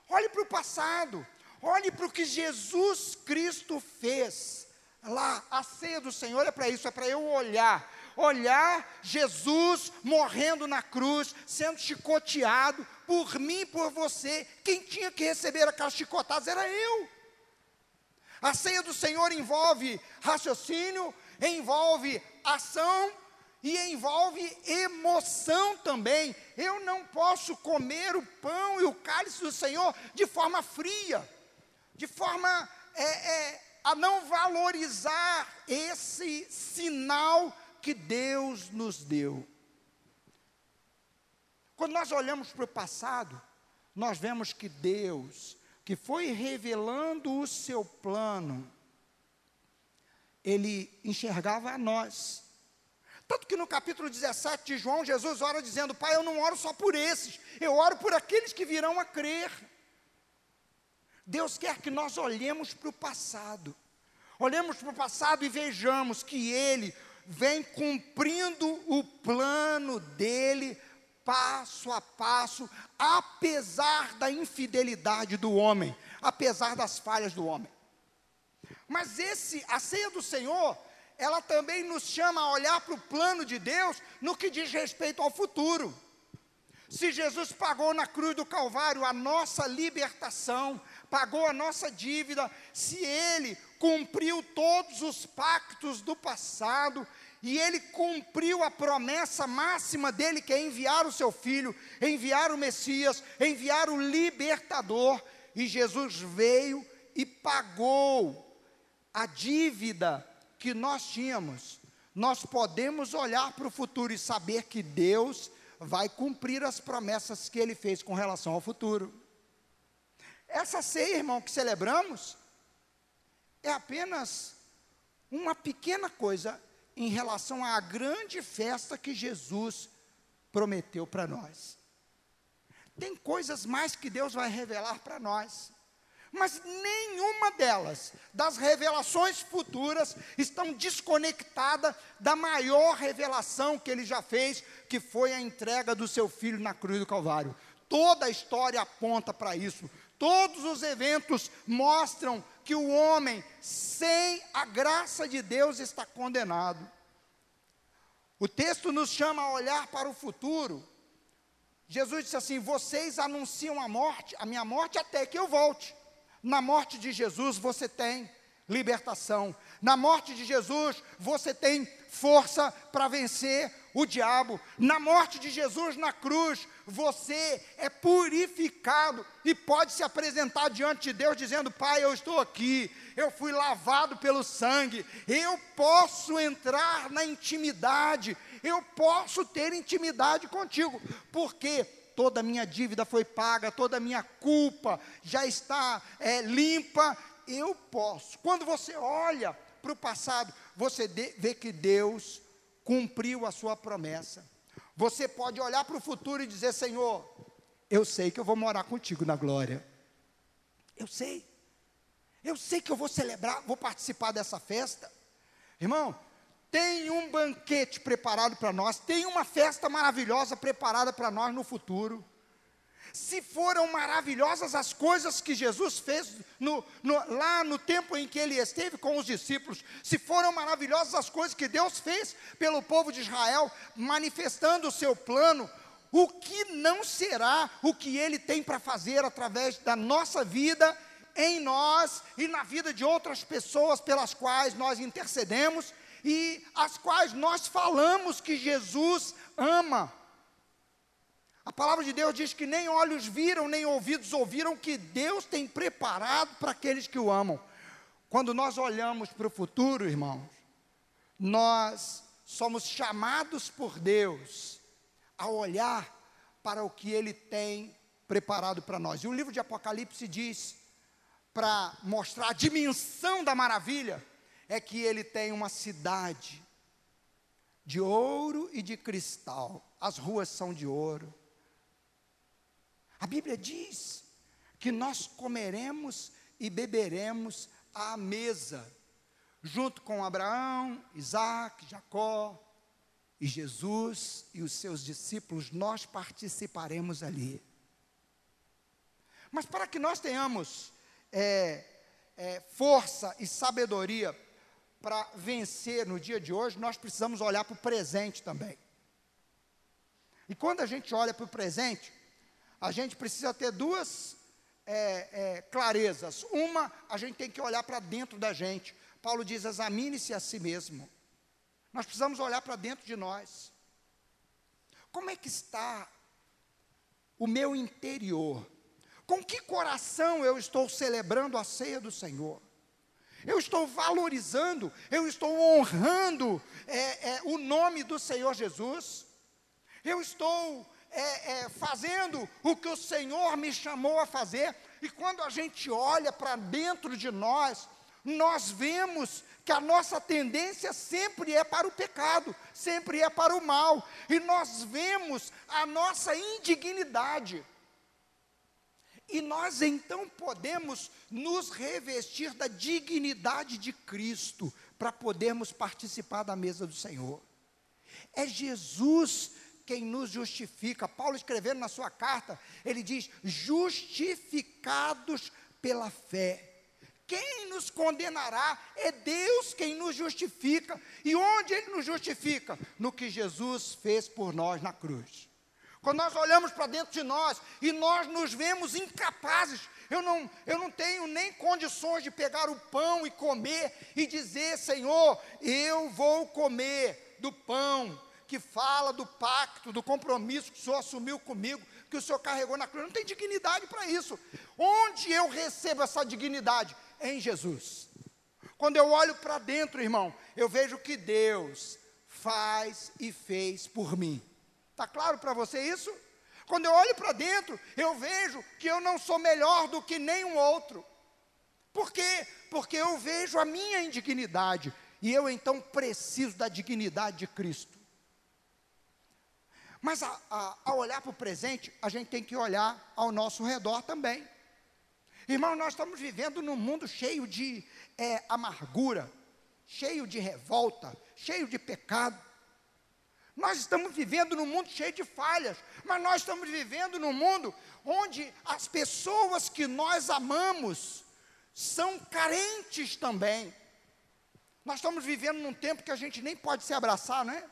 Olhe para o passado, olhe para o que Jesus Cristo fez. Lá, a ceia do Senhor é para isso, é para eu olhar olhar Jesus morrendo na cruz, sendo chicoteado por mim por você. Quem tinha que receber aquelas chicotadas era eu. A ceia do Senhor envolve raciocínio, envolve ação e envolve emoção também. Eu não posso comer o pão e o cálice do Senhor de forma fria, de forma é, é, a não valorizar esse sinal que Deus nos deu. Quando nós olhamos para o passado, nós vemos que Deus, que foi revelando o seu plano, ele enxergava a nós. Tanto que no capítulo 17 de João, Jesus ora dizendo: Pai, eu não oro só por esses, eu oro por aqueles que virão a crer. Deus quer que nós olhemos para o passado, olhemos para o passado e vejamos que Ele vem cumprindo o plano dele passo a passo, apesar da infidelidade do homem, apesar das falhas do homem. Mas esse, a ceia do Senhor, ela também nos chama a olhar para o plano de Deus no que diz respeito ao futuro. Se Jesus pagou na cruz do Calvário a nossa libertação, pagou a nossa dívida, se Ele cumpriu todos os pactos do passado, e ele cumpriu a promessa máxima dele, que é enviar o seu filho, enviar o Messias, enviar o libertador. E Jesus veio e pagou a dívida que nós tínhamos. Nós podemos olhar para o futuro e saber que Deus vai cumprir as promessas que ele fez com relação ao futuro. Essa ceia, irmão, que celebramos, é apenas uma pequena coisa em relação à grande festa que Jesus prometeu para nós. Tem coisas mais que Deus vai revelar para nós, mas nenhuma delas, das revelações futuras, estão desconectada da maior revelação que ele já fez, que foi a entrega do seu filho na cruz do Calvário. Toda a história aponta para isso. Todos os eventos mostram que o homem, sem a graça de Deus, está condenado. O texto nos chama a olhar para o futuro. Jesus disse assim: Vocês anunciam a morte, a minha morte, até que eu volte. Na morte de Jesus você tem libertação. Na morte de Jesus você tem força para vencer o diabo. Na morte de Jesus na cruz, você é purificado e pode se apresentar diante de Deus dizendo: Pai, eu estou aqui, eu fui lavado pelo sangue, eu posso entrar na intimidade, eu posso ter intimidade contigo, porque toda a minha dívida foi paga, toda a minha culpa já está é, limpa. Eu posso. Quando você olha para o passado, você vê que Deus cumpriu a sua promessa. Você pode olhar para o futuro e dizer: Senhor, eu sei que eu vou morar contigo na glória. Eu sei. Eu sei que eu vou celebrar, vou participar dessa festa. Irmão, tem um banquete preparado para nós, tem uma festa maravilhosa preparada para nós no futuro. Se foram maravilhosas as coisas que Jesus fez no, no, lá no tempo em que ele esteve com os discípulos, se foram maravilhosas as coisas que Deus fez pelo povo de Israel, manifestando o seu plano, o que não será o que ele tem para fazer através da nossa vida, em nós e na vida de outras pessoas pelas quais nós intercedemos e as quais nós falamos que Jesus ama. A palavra de Deus diz que nem olhos viram, nem ouvidos ouviram que Deus tem preparado para aqueles que o amam. Quando nós olhamos para o futuro, irmãos, nós somos chamados por Deus a olhar para o que Ele tem preparado para nós. E o livro de Apocalipse diz, para mostrar a dimensão da maravilha, é que Ele tem uma cidade de ouro e de cristal. As ruas são de ouro a Bíblia diz que nós comeremos e beberemos à mesa, junto com Abraão, Isaac, Jacó E Jesus e os seus discípulos, nós participaremos ali. Mas para que nós tenhamos é, é, força e sabedoria para vencer no dia de hoje, nós precisamos olhar para o presente também. E quando a gente olha para o presente, a gente precisa ter duas é, é, clarezas. Uma, a gente tem que olhar para dentro da gente. Paulo diz: examine-se a si mesmo. Nós precisamos olhar para dentro de nós. Como é que está o meu interior? Com que coração eu estou celebrando a ceia do Senhor? Eu estou valorizando, eu estou honrando é, é, o nome do Senhor Jesus. Eu estou é, é, fazendo o que o Senhor me chamou a fazer. E quando a gente olha para dentro de nós, nós vemos que a nossa tendência sempre é para o pecado, sempre é para o mal, e nós vemos a nossa indignidade. E nós então podemos nos revestir da dignidade de Cristo para podermos participar da mesa do Senhor. É Jesus quem nos justifica. Paulo escrevendo na sua carta, ele diz: justificados pela fé. Quem nos condenará é Deus quem nos justifica. E onde Ele nos justifica? No que Jesus fez por nós na cruz. Quando nós olhamos para dentro de nós e nós nos vemos incapazes, eu não, eu não tenho nem condições de pegar o pão e comer e dizer, Senhor, eu vou comer do pão que fala do pacto, do compromisso que o Senhor assumiu comigo, que o Senhor carregou na cruz. Não tem dignidade para isso. Onde eu recebo essa dignidade? Em Jesus. Quando eu olho para dentro, irmão, eu vejo que Deus faz e fez por mim. Está claro para você isso? Quando eu olho para dentro, eu vejo que eu não sou melhor do que nenhum outro. Por quê? Porque eu vejo a minha indignidade e eu então preciso da dignidade de Cristo. Mas a, ao olhar para o presente, a gente tem que olhar ao nosso redor também. Irmão, nós estamos vivendo num mundo cheio de é, amargura, cheio de revolta, cheio de pecado. Nós estamos vivendo num mundo cheio de falhas, mas nós estamos vivendo num mundo onde as pessoas que nós amamos são carentes também. Nós estamos vivendo num tempo que a gente nem pode se abraçar, né?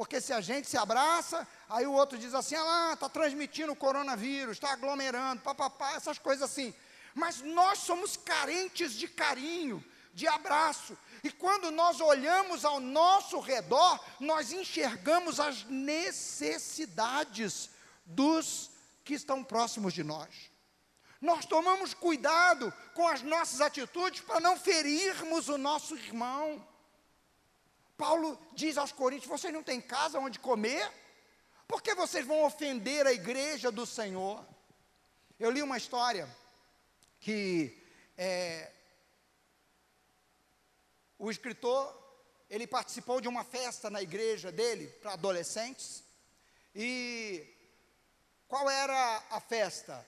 Porque se a gente se abraça, aí o outro diz assim: ah, está transmitindo o coronavírus, está aglomerando, papapá, essas coisas assim. Mas nós somos carentes de carinho, de abraço. E quando nós olhamos ao nosso redor, nós enxergamos as necessidades dos que estão próximos de nós. Nós tomamos cuidado com as nossas atitudes para não ferirmos o nosso irmão. Paulo diz aos Coríntios: vocês não têm casa onde comer? Por que vocês vão ofender a igreja do Senhor? Eu li uma história que é, o escritor, ele participou de uma festa na igreja dele para adolescentes. E qual era a festa?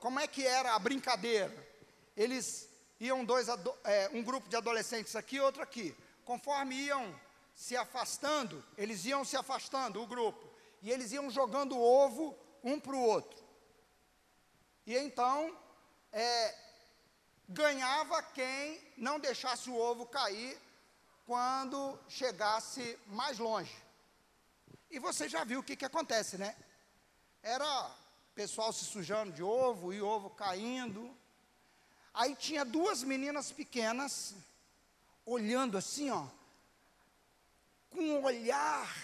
Como é que era a brincadeira? Eles iam dois, é, um grupo de adolescentes aqui, outro aqui. Conforme iam se afastando, eles iam se afastando, o grupo, e eles iam jogando ovo um para o outro. E então, é, ganhava quem não deixasse o ovo cair quando chegasse mais longe. E você já viu o que, que acontece, né? Era pessoal se sujando de ovo e ovo caindo. Aí tinha duas meninas pequenas olhando assim, ó, com um olhar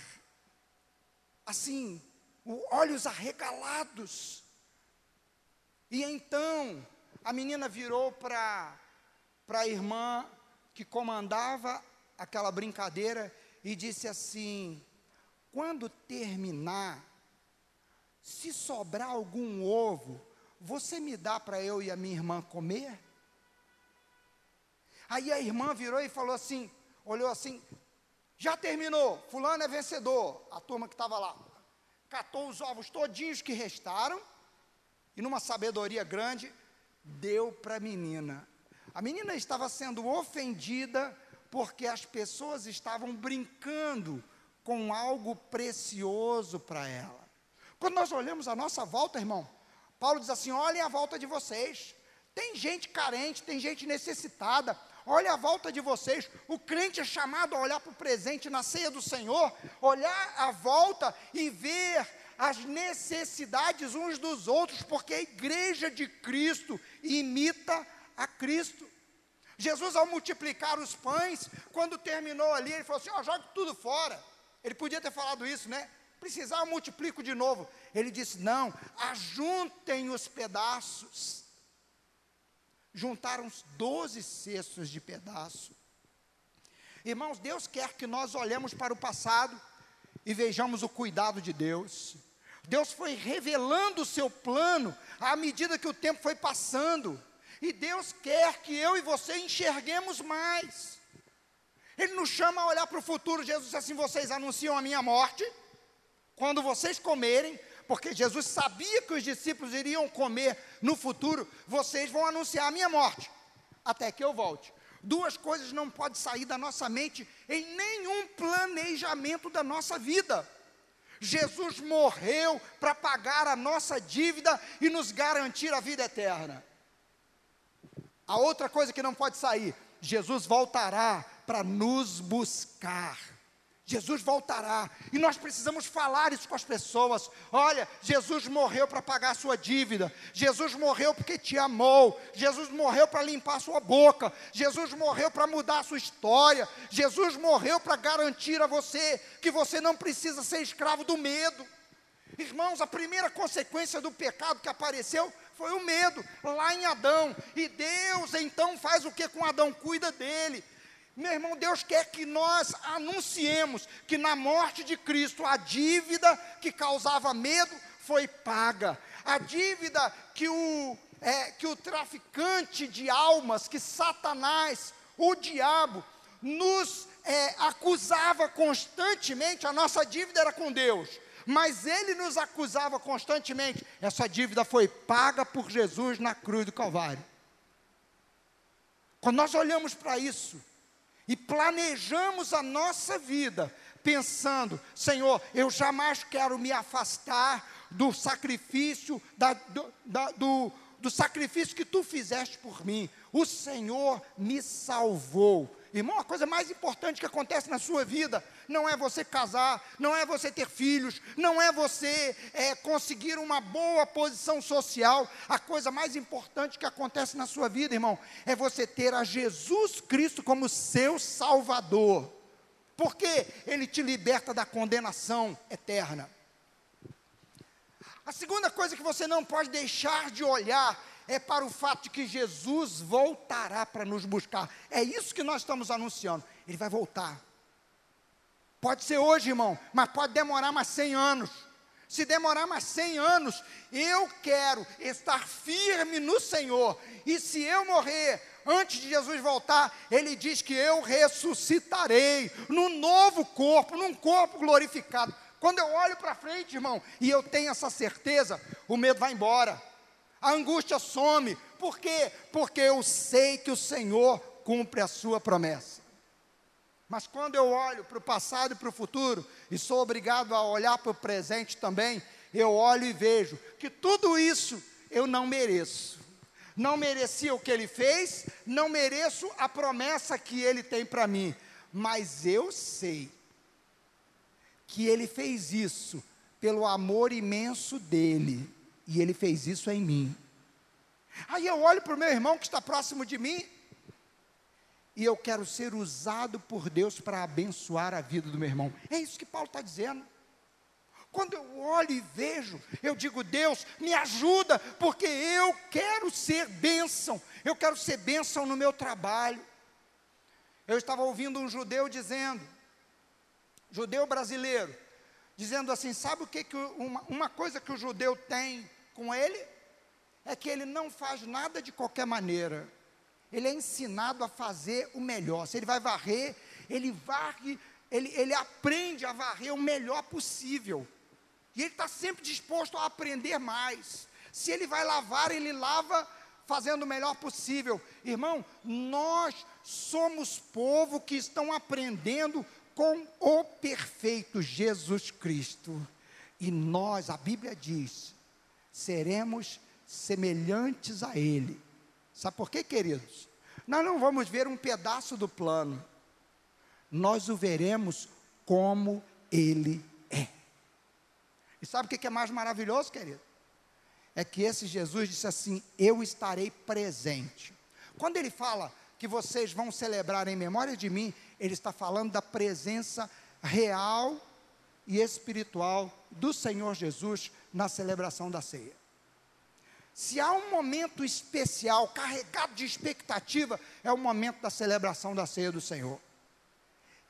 assim, olhos arregalados. E então a menina virou para a irmã que comandava aquela brincadeira e disse assim: quando terminar, se sobrar algum ovo, você me dá para eu e a minha irmã comer? Aí a irmã virou e falou assim, olhou assim, já terminou, fulano é vencedor, a turma que estava lá. Catou os ovos todinhos que restaram, e numa sabedoria grande, deu para a menina. A menina estava sendo ofendida porque as pessoas estavam brincando com algo precioso para ela. Quando nós olhamos a nossa volta, irmão, Paulo diz assim: olhem a volta de vocês. Tem gente carente, tem gente necessitada. Olha a volta de vocês. O crente é chamado a olhar para o presente na ceia do Senhor, olhar a volta e ver as necessidades uns dos outros, porque a igreja de Cristo imita a Cristo. Jesus, ao multiplicar os pães, quando terminou ali, ele falou assim: ó, joga tudo fora. Ele podia ter falado isso, né? Precisar, eu multiplico de novo. Ele disse: não, ajuntem os pedaços. Juntaram os doze cestos de pedaço. Irmãos, Deus quer que nós olhemos para o passado e vejamos o cuidado de Deus. Deus foi revelando o seu plano à medida que o tempo foi passando. E Deus quer que eu e você enxerguemos mais. Ele nos chama a olhar para o futuro. Jesus disse assim: vocês anunciam a minha morte. Quando vocês comerem, porque Jesus sabia que os discípulos iriam comer no futuro, vocês vão anunciar a minha morte, até que eu volte. Duas coisas não podem sair da nossa mente em nenhum planejamento da nossa vida. Jesus morreu para pagar a nossa dívida e nos garantir a vida eterna. A outra coisa que não pode sair, Jesus voltará para nos buscar. Jesus voltará e nós precisamos falar isso com as pessoas. Olha, Jesus morreu para pagar a sua dívida, Jesus morreu porque te amou, Jesus morreu para limpar a sua boca, Jesus morreu para mudar a sua história, Jesus morreu para garantir a você que você não precisa ser escravo do medo. Irmãos, a primeira consequência do pecado que apareceu foi o medo, lá em Adão. E Deus então faz o que com Adão? Cuida dele. Meu irmão, Deus quer que nós anunciemos que na morte de Cristo a dívida que causava medo foi paga. A dívida que o, é, que o traficante de almas, que Satanás, o diabo, nos é, acusava constantemente, a nossa dívida era com Deus, mas ele nos acusava constantemente. Essa dívida foi paga por Jesus na cruz do Calvário. Quando nós olhamos para isso, e planejamos a nossa vida pensando: Senhor, eu jamais quero me afastar do sacrifício, da, do, da, do, do sacrifício que tu fizeste por mim. O Senhor me salvou. Irmão, a coisa mais importante que acontece na sua vida não é você casar, não é você ter filhos, não é você é, conseguir uma boa posição social. A coisa mais importante que acontece na sua vida, irmão, é você ter a Jesus Cristo como seu Salvador. Porque Ele te liberta da condenação eterna. A segunda coisa que você não pode deixar de olhar é para o fato de que Jesus voltará para nos buscar. É isso que nós estamos anunciando. Ele vai voltar. Pode ser hoje, irmão, mas pode demorar mais 100 anos. Se demorar mais 100 anos, eu quero estar firme no Senhor. E se eu morrer antes de Jesus voltar, ele diz que eu ressuscitarei num novo corpo, num corpo glorificado. Quando eu olho para frente, irmão, e eu tenho essa certeza, o medo vai embora a angústia some. Por quê? Porque eu sei que o Senhor cumpre a sua promessa. Mas quando eu olho para o passado e para o futuro, e sou obrigado a olhar para o presente também, eu olho e vejo que tudo isso eu não mereço. Não merecia o que ele fez, não mereço a promessa que ele tem para mim, mas eu sei que ele fez isso pelo amor imenso dele e ele fez isso em mim. Aí eu olho para o meu irmão que está próximo de mim, e eu quero ser usado por Deus para abençoar a vida do meu irmão. É isso que Paulo está dizendo. Quando eu olho e vejo, eu digo, Deus, me ajuda, porque eu quero ser bênção, eu quero ser bênção no meu trabalho. Eu estava ouvindo um judeu dizendo, judeu brasileiro, dizendo assim: sabe o que, que uma, uma coisa que o judeu tem com ele é que ele não faz nada de qualquer maneira. Ele é ensinado a fazer o melhor. Se ele vai varrer, ele varre, ele, ele aprende a varrer o melhor possível. E ele está sempre disposto a aprender mais. Se ele vai lavar, ele lava fazendo o melhor possível. Irmão, nós somos povo que estão aprendendo com o perfeito Jesus Cristo. E nós, a Bíblia diz, seremos semelhantes a Ele. Sabe por quê, queridos? Nós não vamos ver um pedaço do plano, nós o veremos como Ele é. E sabe o que é mais maravilhoso, querido? É que esse Jesus disse assim: Eu estarei presente. Quando ele fala que vocês vão celebrar em memória de mim, ele está falando da presença real e espiritual do Senhor Jesus na celebração da ceia. Se há um momento especial, carregado de expectativa, é o momento da celebração da ceia do Senhor.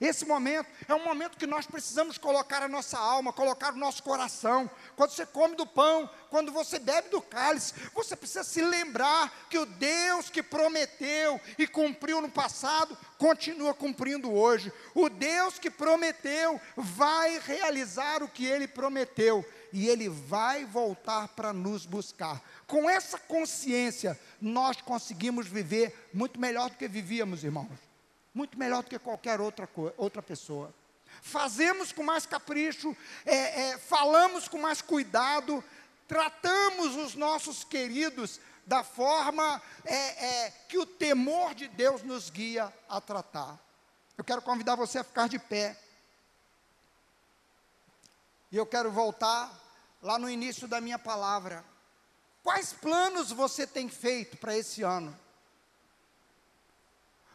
Esse momento é um momento que nós precisamos colocar a nossa alma, colocar o nosso coração. Quando você come do pão, quando você bebe do cálice, você precisa se lembrar que o Deus que prometeu e cumpriu no passado, continua cumprindo hoje. O Deus que prometeu vai realizar o que ele prometeu e ele vai voltar para nos buscar. Com essa consciência, nós conseguimos viver muito melhor do que vivíamos, irmãos muito melhor do que qualquer outra, outra pessoa. Fazemos com mais capricho, é, é, falamos com mais cuidado, tratamos os nossos queridos da forma é, é, que o temor de Deus nos guia a tratar. Eu quero convidar você a ficar de pé. E eu quero voltar lá no início da minha palavra. Quais planos você tem feito para esse ano?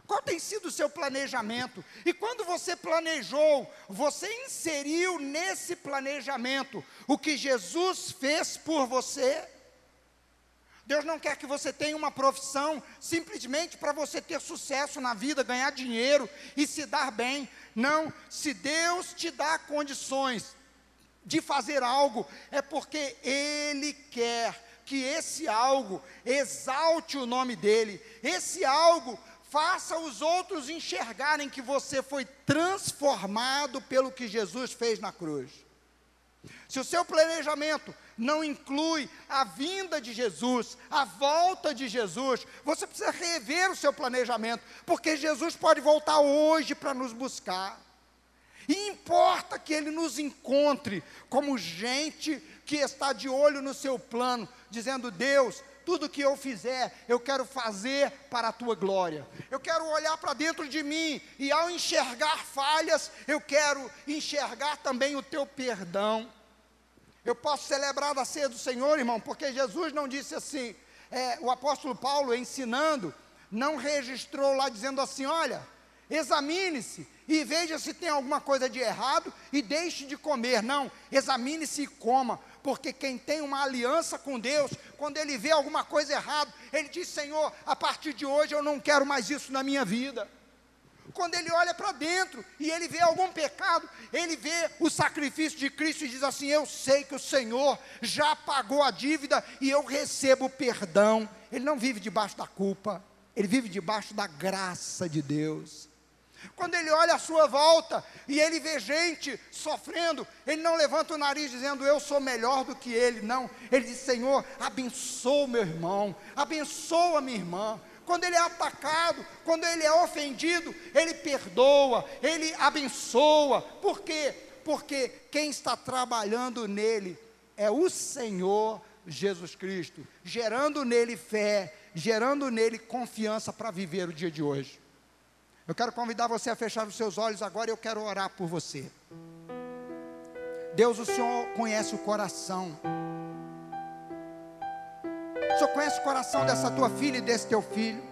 Qual tem sido o seu planejamento? E quando você planejou, você inseriu nesse planejamento o que Jesus fez por você? Deus não quer que você tenha uma profissão simplesmente para você ter sucesso na vida, ganhar dinheiro e se dar bem. Não, se Deus te dá condições de fazer algo, é porque Ele quer que esse algo exalte o nome dEle, esse algo faça os outros enxergarem que você foi transformado pelo que Jesus fez na cruz. Se o seu planejamento não inclui a vinda de Jesus, a volta de Jesus, você precisa rever o seu planejamento, porque Jesus pode voltar hoje para nos buscar. E importa que ele nos encontre como gente que está de olho no seu plano, dizendo: Deus, tudo que eu fizer, eu quero fazer para a tua glória. Eu quero olhar para dentro de mim e ao enxergar falhas, eu quero enxergar também o teu perdão. Eu posso celebrar da ceia do Senhor, irmão, porque Jesus não disse assim, é, o apóstolo Paulo ensinando, não registrou lá dizendo assim: olha, examine-se e veja se tem alguma coisa de errado e deixe de comer. Não, examine-se e coma, porque quem tem uma aliança com Deus, quando ele vê alguma coisa errada, ele diz: Senhor, a partir de hoje eu não quero mais isso na minha vida. Quando ele olha para dentro e ele vê algum pecado, ele vê o sacrifício de Cristo e diz assim: Eu sei que o Senhor já pagou a dívida e eu recebo perdão. Ele não vive debaixo da culpa, ele vive debaixo da graça de Deus. Quando ele olha à sua volta e ele vê gente sofrendo, ele não levanta o nariz dizendo eu sou melhor do que ele, não. Ele diz: Senhor, abençoa meu irmão, abençoa minha irmã. Quando ele é atacado, quando ele é ofendido, ele perdoa, ele abençoa. Por quê? Porque quem está trabalhando nele é o Senhor Jesus Cristo, gerando nele fé, gerando nele confiança para viver o dia de hoje. Eu quero convidar você a fechar os seus olhos agora e eu quero orar por você. Deus, o Senhor conhece o coração. O Senhor conhece o coração dessa tua filha e desse teu filho.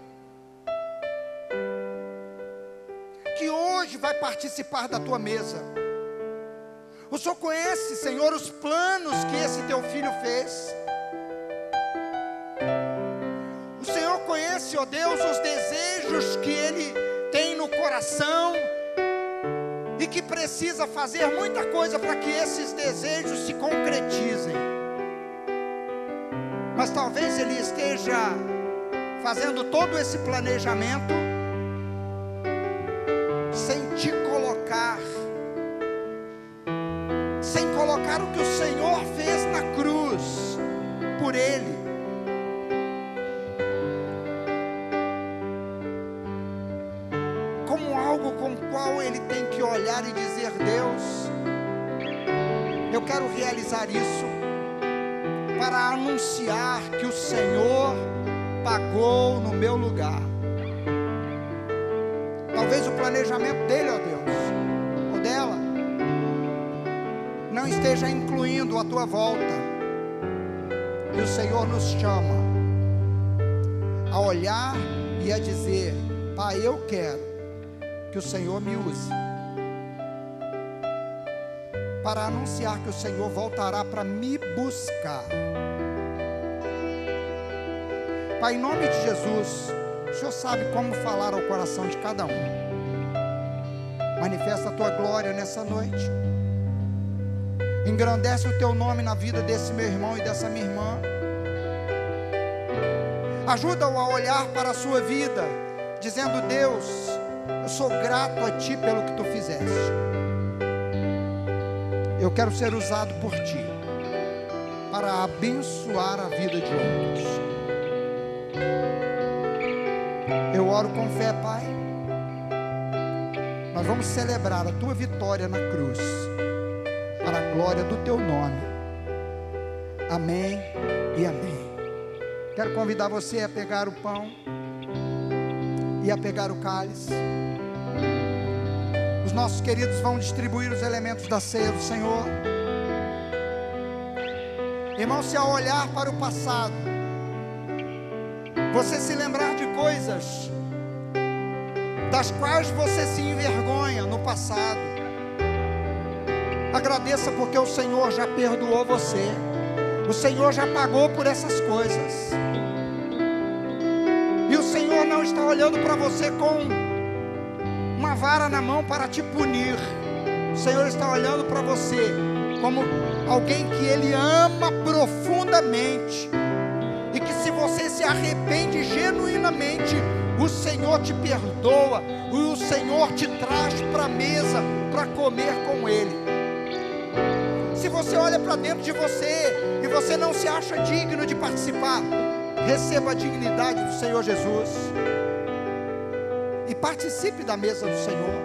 Que hoje vai participar da tua mesa. O Senhor conhece, Senhor, os planos que esse teu filho fez. O Senhor conhece, ó Deus, os desejos que ele coração e que precisa fazer muita coisa para que esses desejos se concretizem. Mas talvez ele esteja fazendo todo esse planejamento realizar isso para anunciar que o Senhor pagou no meu lugar. Talvez o planejamento dele, ó Deus, ou dela, não esteja incluindo a tua volta. E o Senhor nos chama a olhar e a dizer: Pai, eu quero que o Senhor me use para anunciar que o Senhor voltará para me buscar. Pai, em nome de Jesus, o Senhor sabe como falar ao coração de cada um. Manifesta a tua glória nessa noite. Engrandece o teu nome na vida desse meu irmão e dessa minha irmã. Ajuda-o a olhar para a sua vida, dizendo: Deus, eu sou grato a ti pelo que tu fizeste. Eu quero ser usado por ti para abençoar a vida de outros. Eu oro com fé, Pai. Nós vamos celebrar a tua vitória na cruz, para a glória do teu nome. Amém e amém. Quero convidar você a pegar o pão e a pegar o cálice. Os nossos queridos vão distribuir os elementos da ceia do Senhor. Irmão, se ao olhar para o passado, você se lembrar de coisas das quais você se envergonha no passado, agradeça porque o Senhor já perdoou você. O Senhor já pagou por essas coisas. E o Senhor não está olhando para você com vara na mão para te punir. O Senhor está olhando para você como alguém que Ele ama profundamente. E que se você se arrepende genuinamente, o Senhor te perdoa, e o Senhor te traz para a mesa para comer com Ele. Se você olha para dentro de você e você não se acha digno de participar, receba a dignidade do Senhor Jesus participe da mesa do Senhor.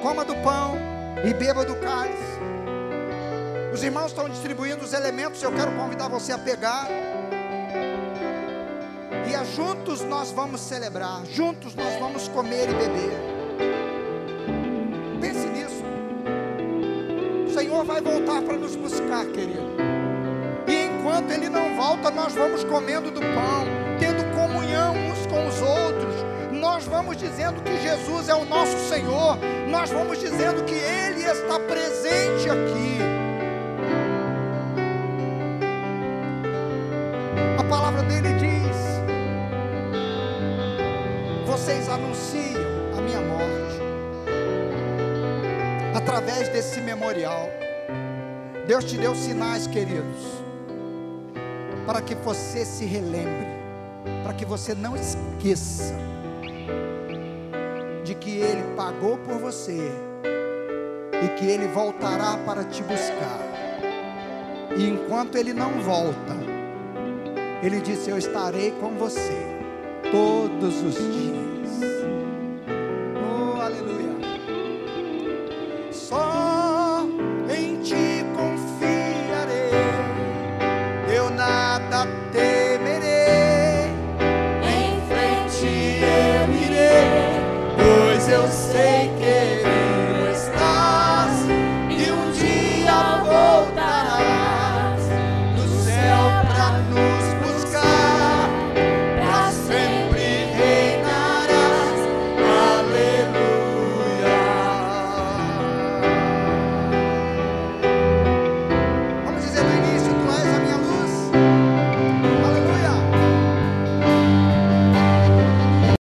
Coma do pão e beba do cálice. Os irmãos estão distribuindo os elementos, eu quero convidar você a pegar. E juntos nós vamos celebrar, juntos nós vamos comer e beber. Pense nisso. O Senhor vai voltar para nos buscar, querido. E enquanto Ele não volta, nós vamos comendo do pão, tendo comunhão uns com os outros. Nós vamos dizendo que Jesus é o nosso Senhor. Nós vamos dizendo que Ele está presente aqui. A palavra dele diz: Vocês anunciam a minha morte através desse memorial. Deus te deu sinais, queridos, para que você se relembre, para que você não esqueça que Ele pagou por você e que Ele voltará para te buscar. E enquanto Ele não volta, Ele disse: Eu estarei com você todos os dias.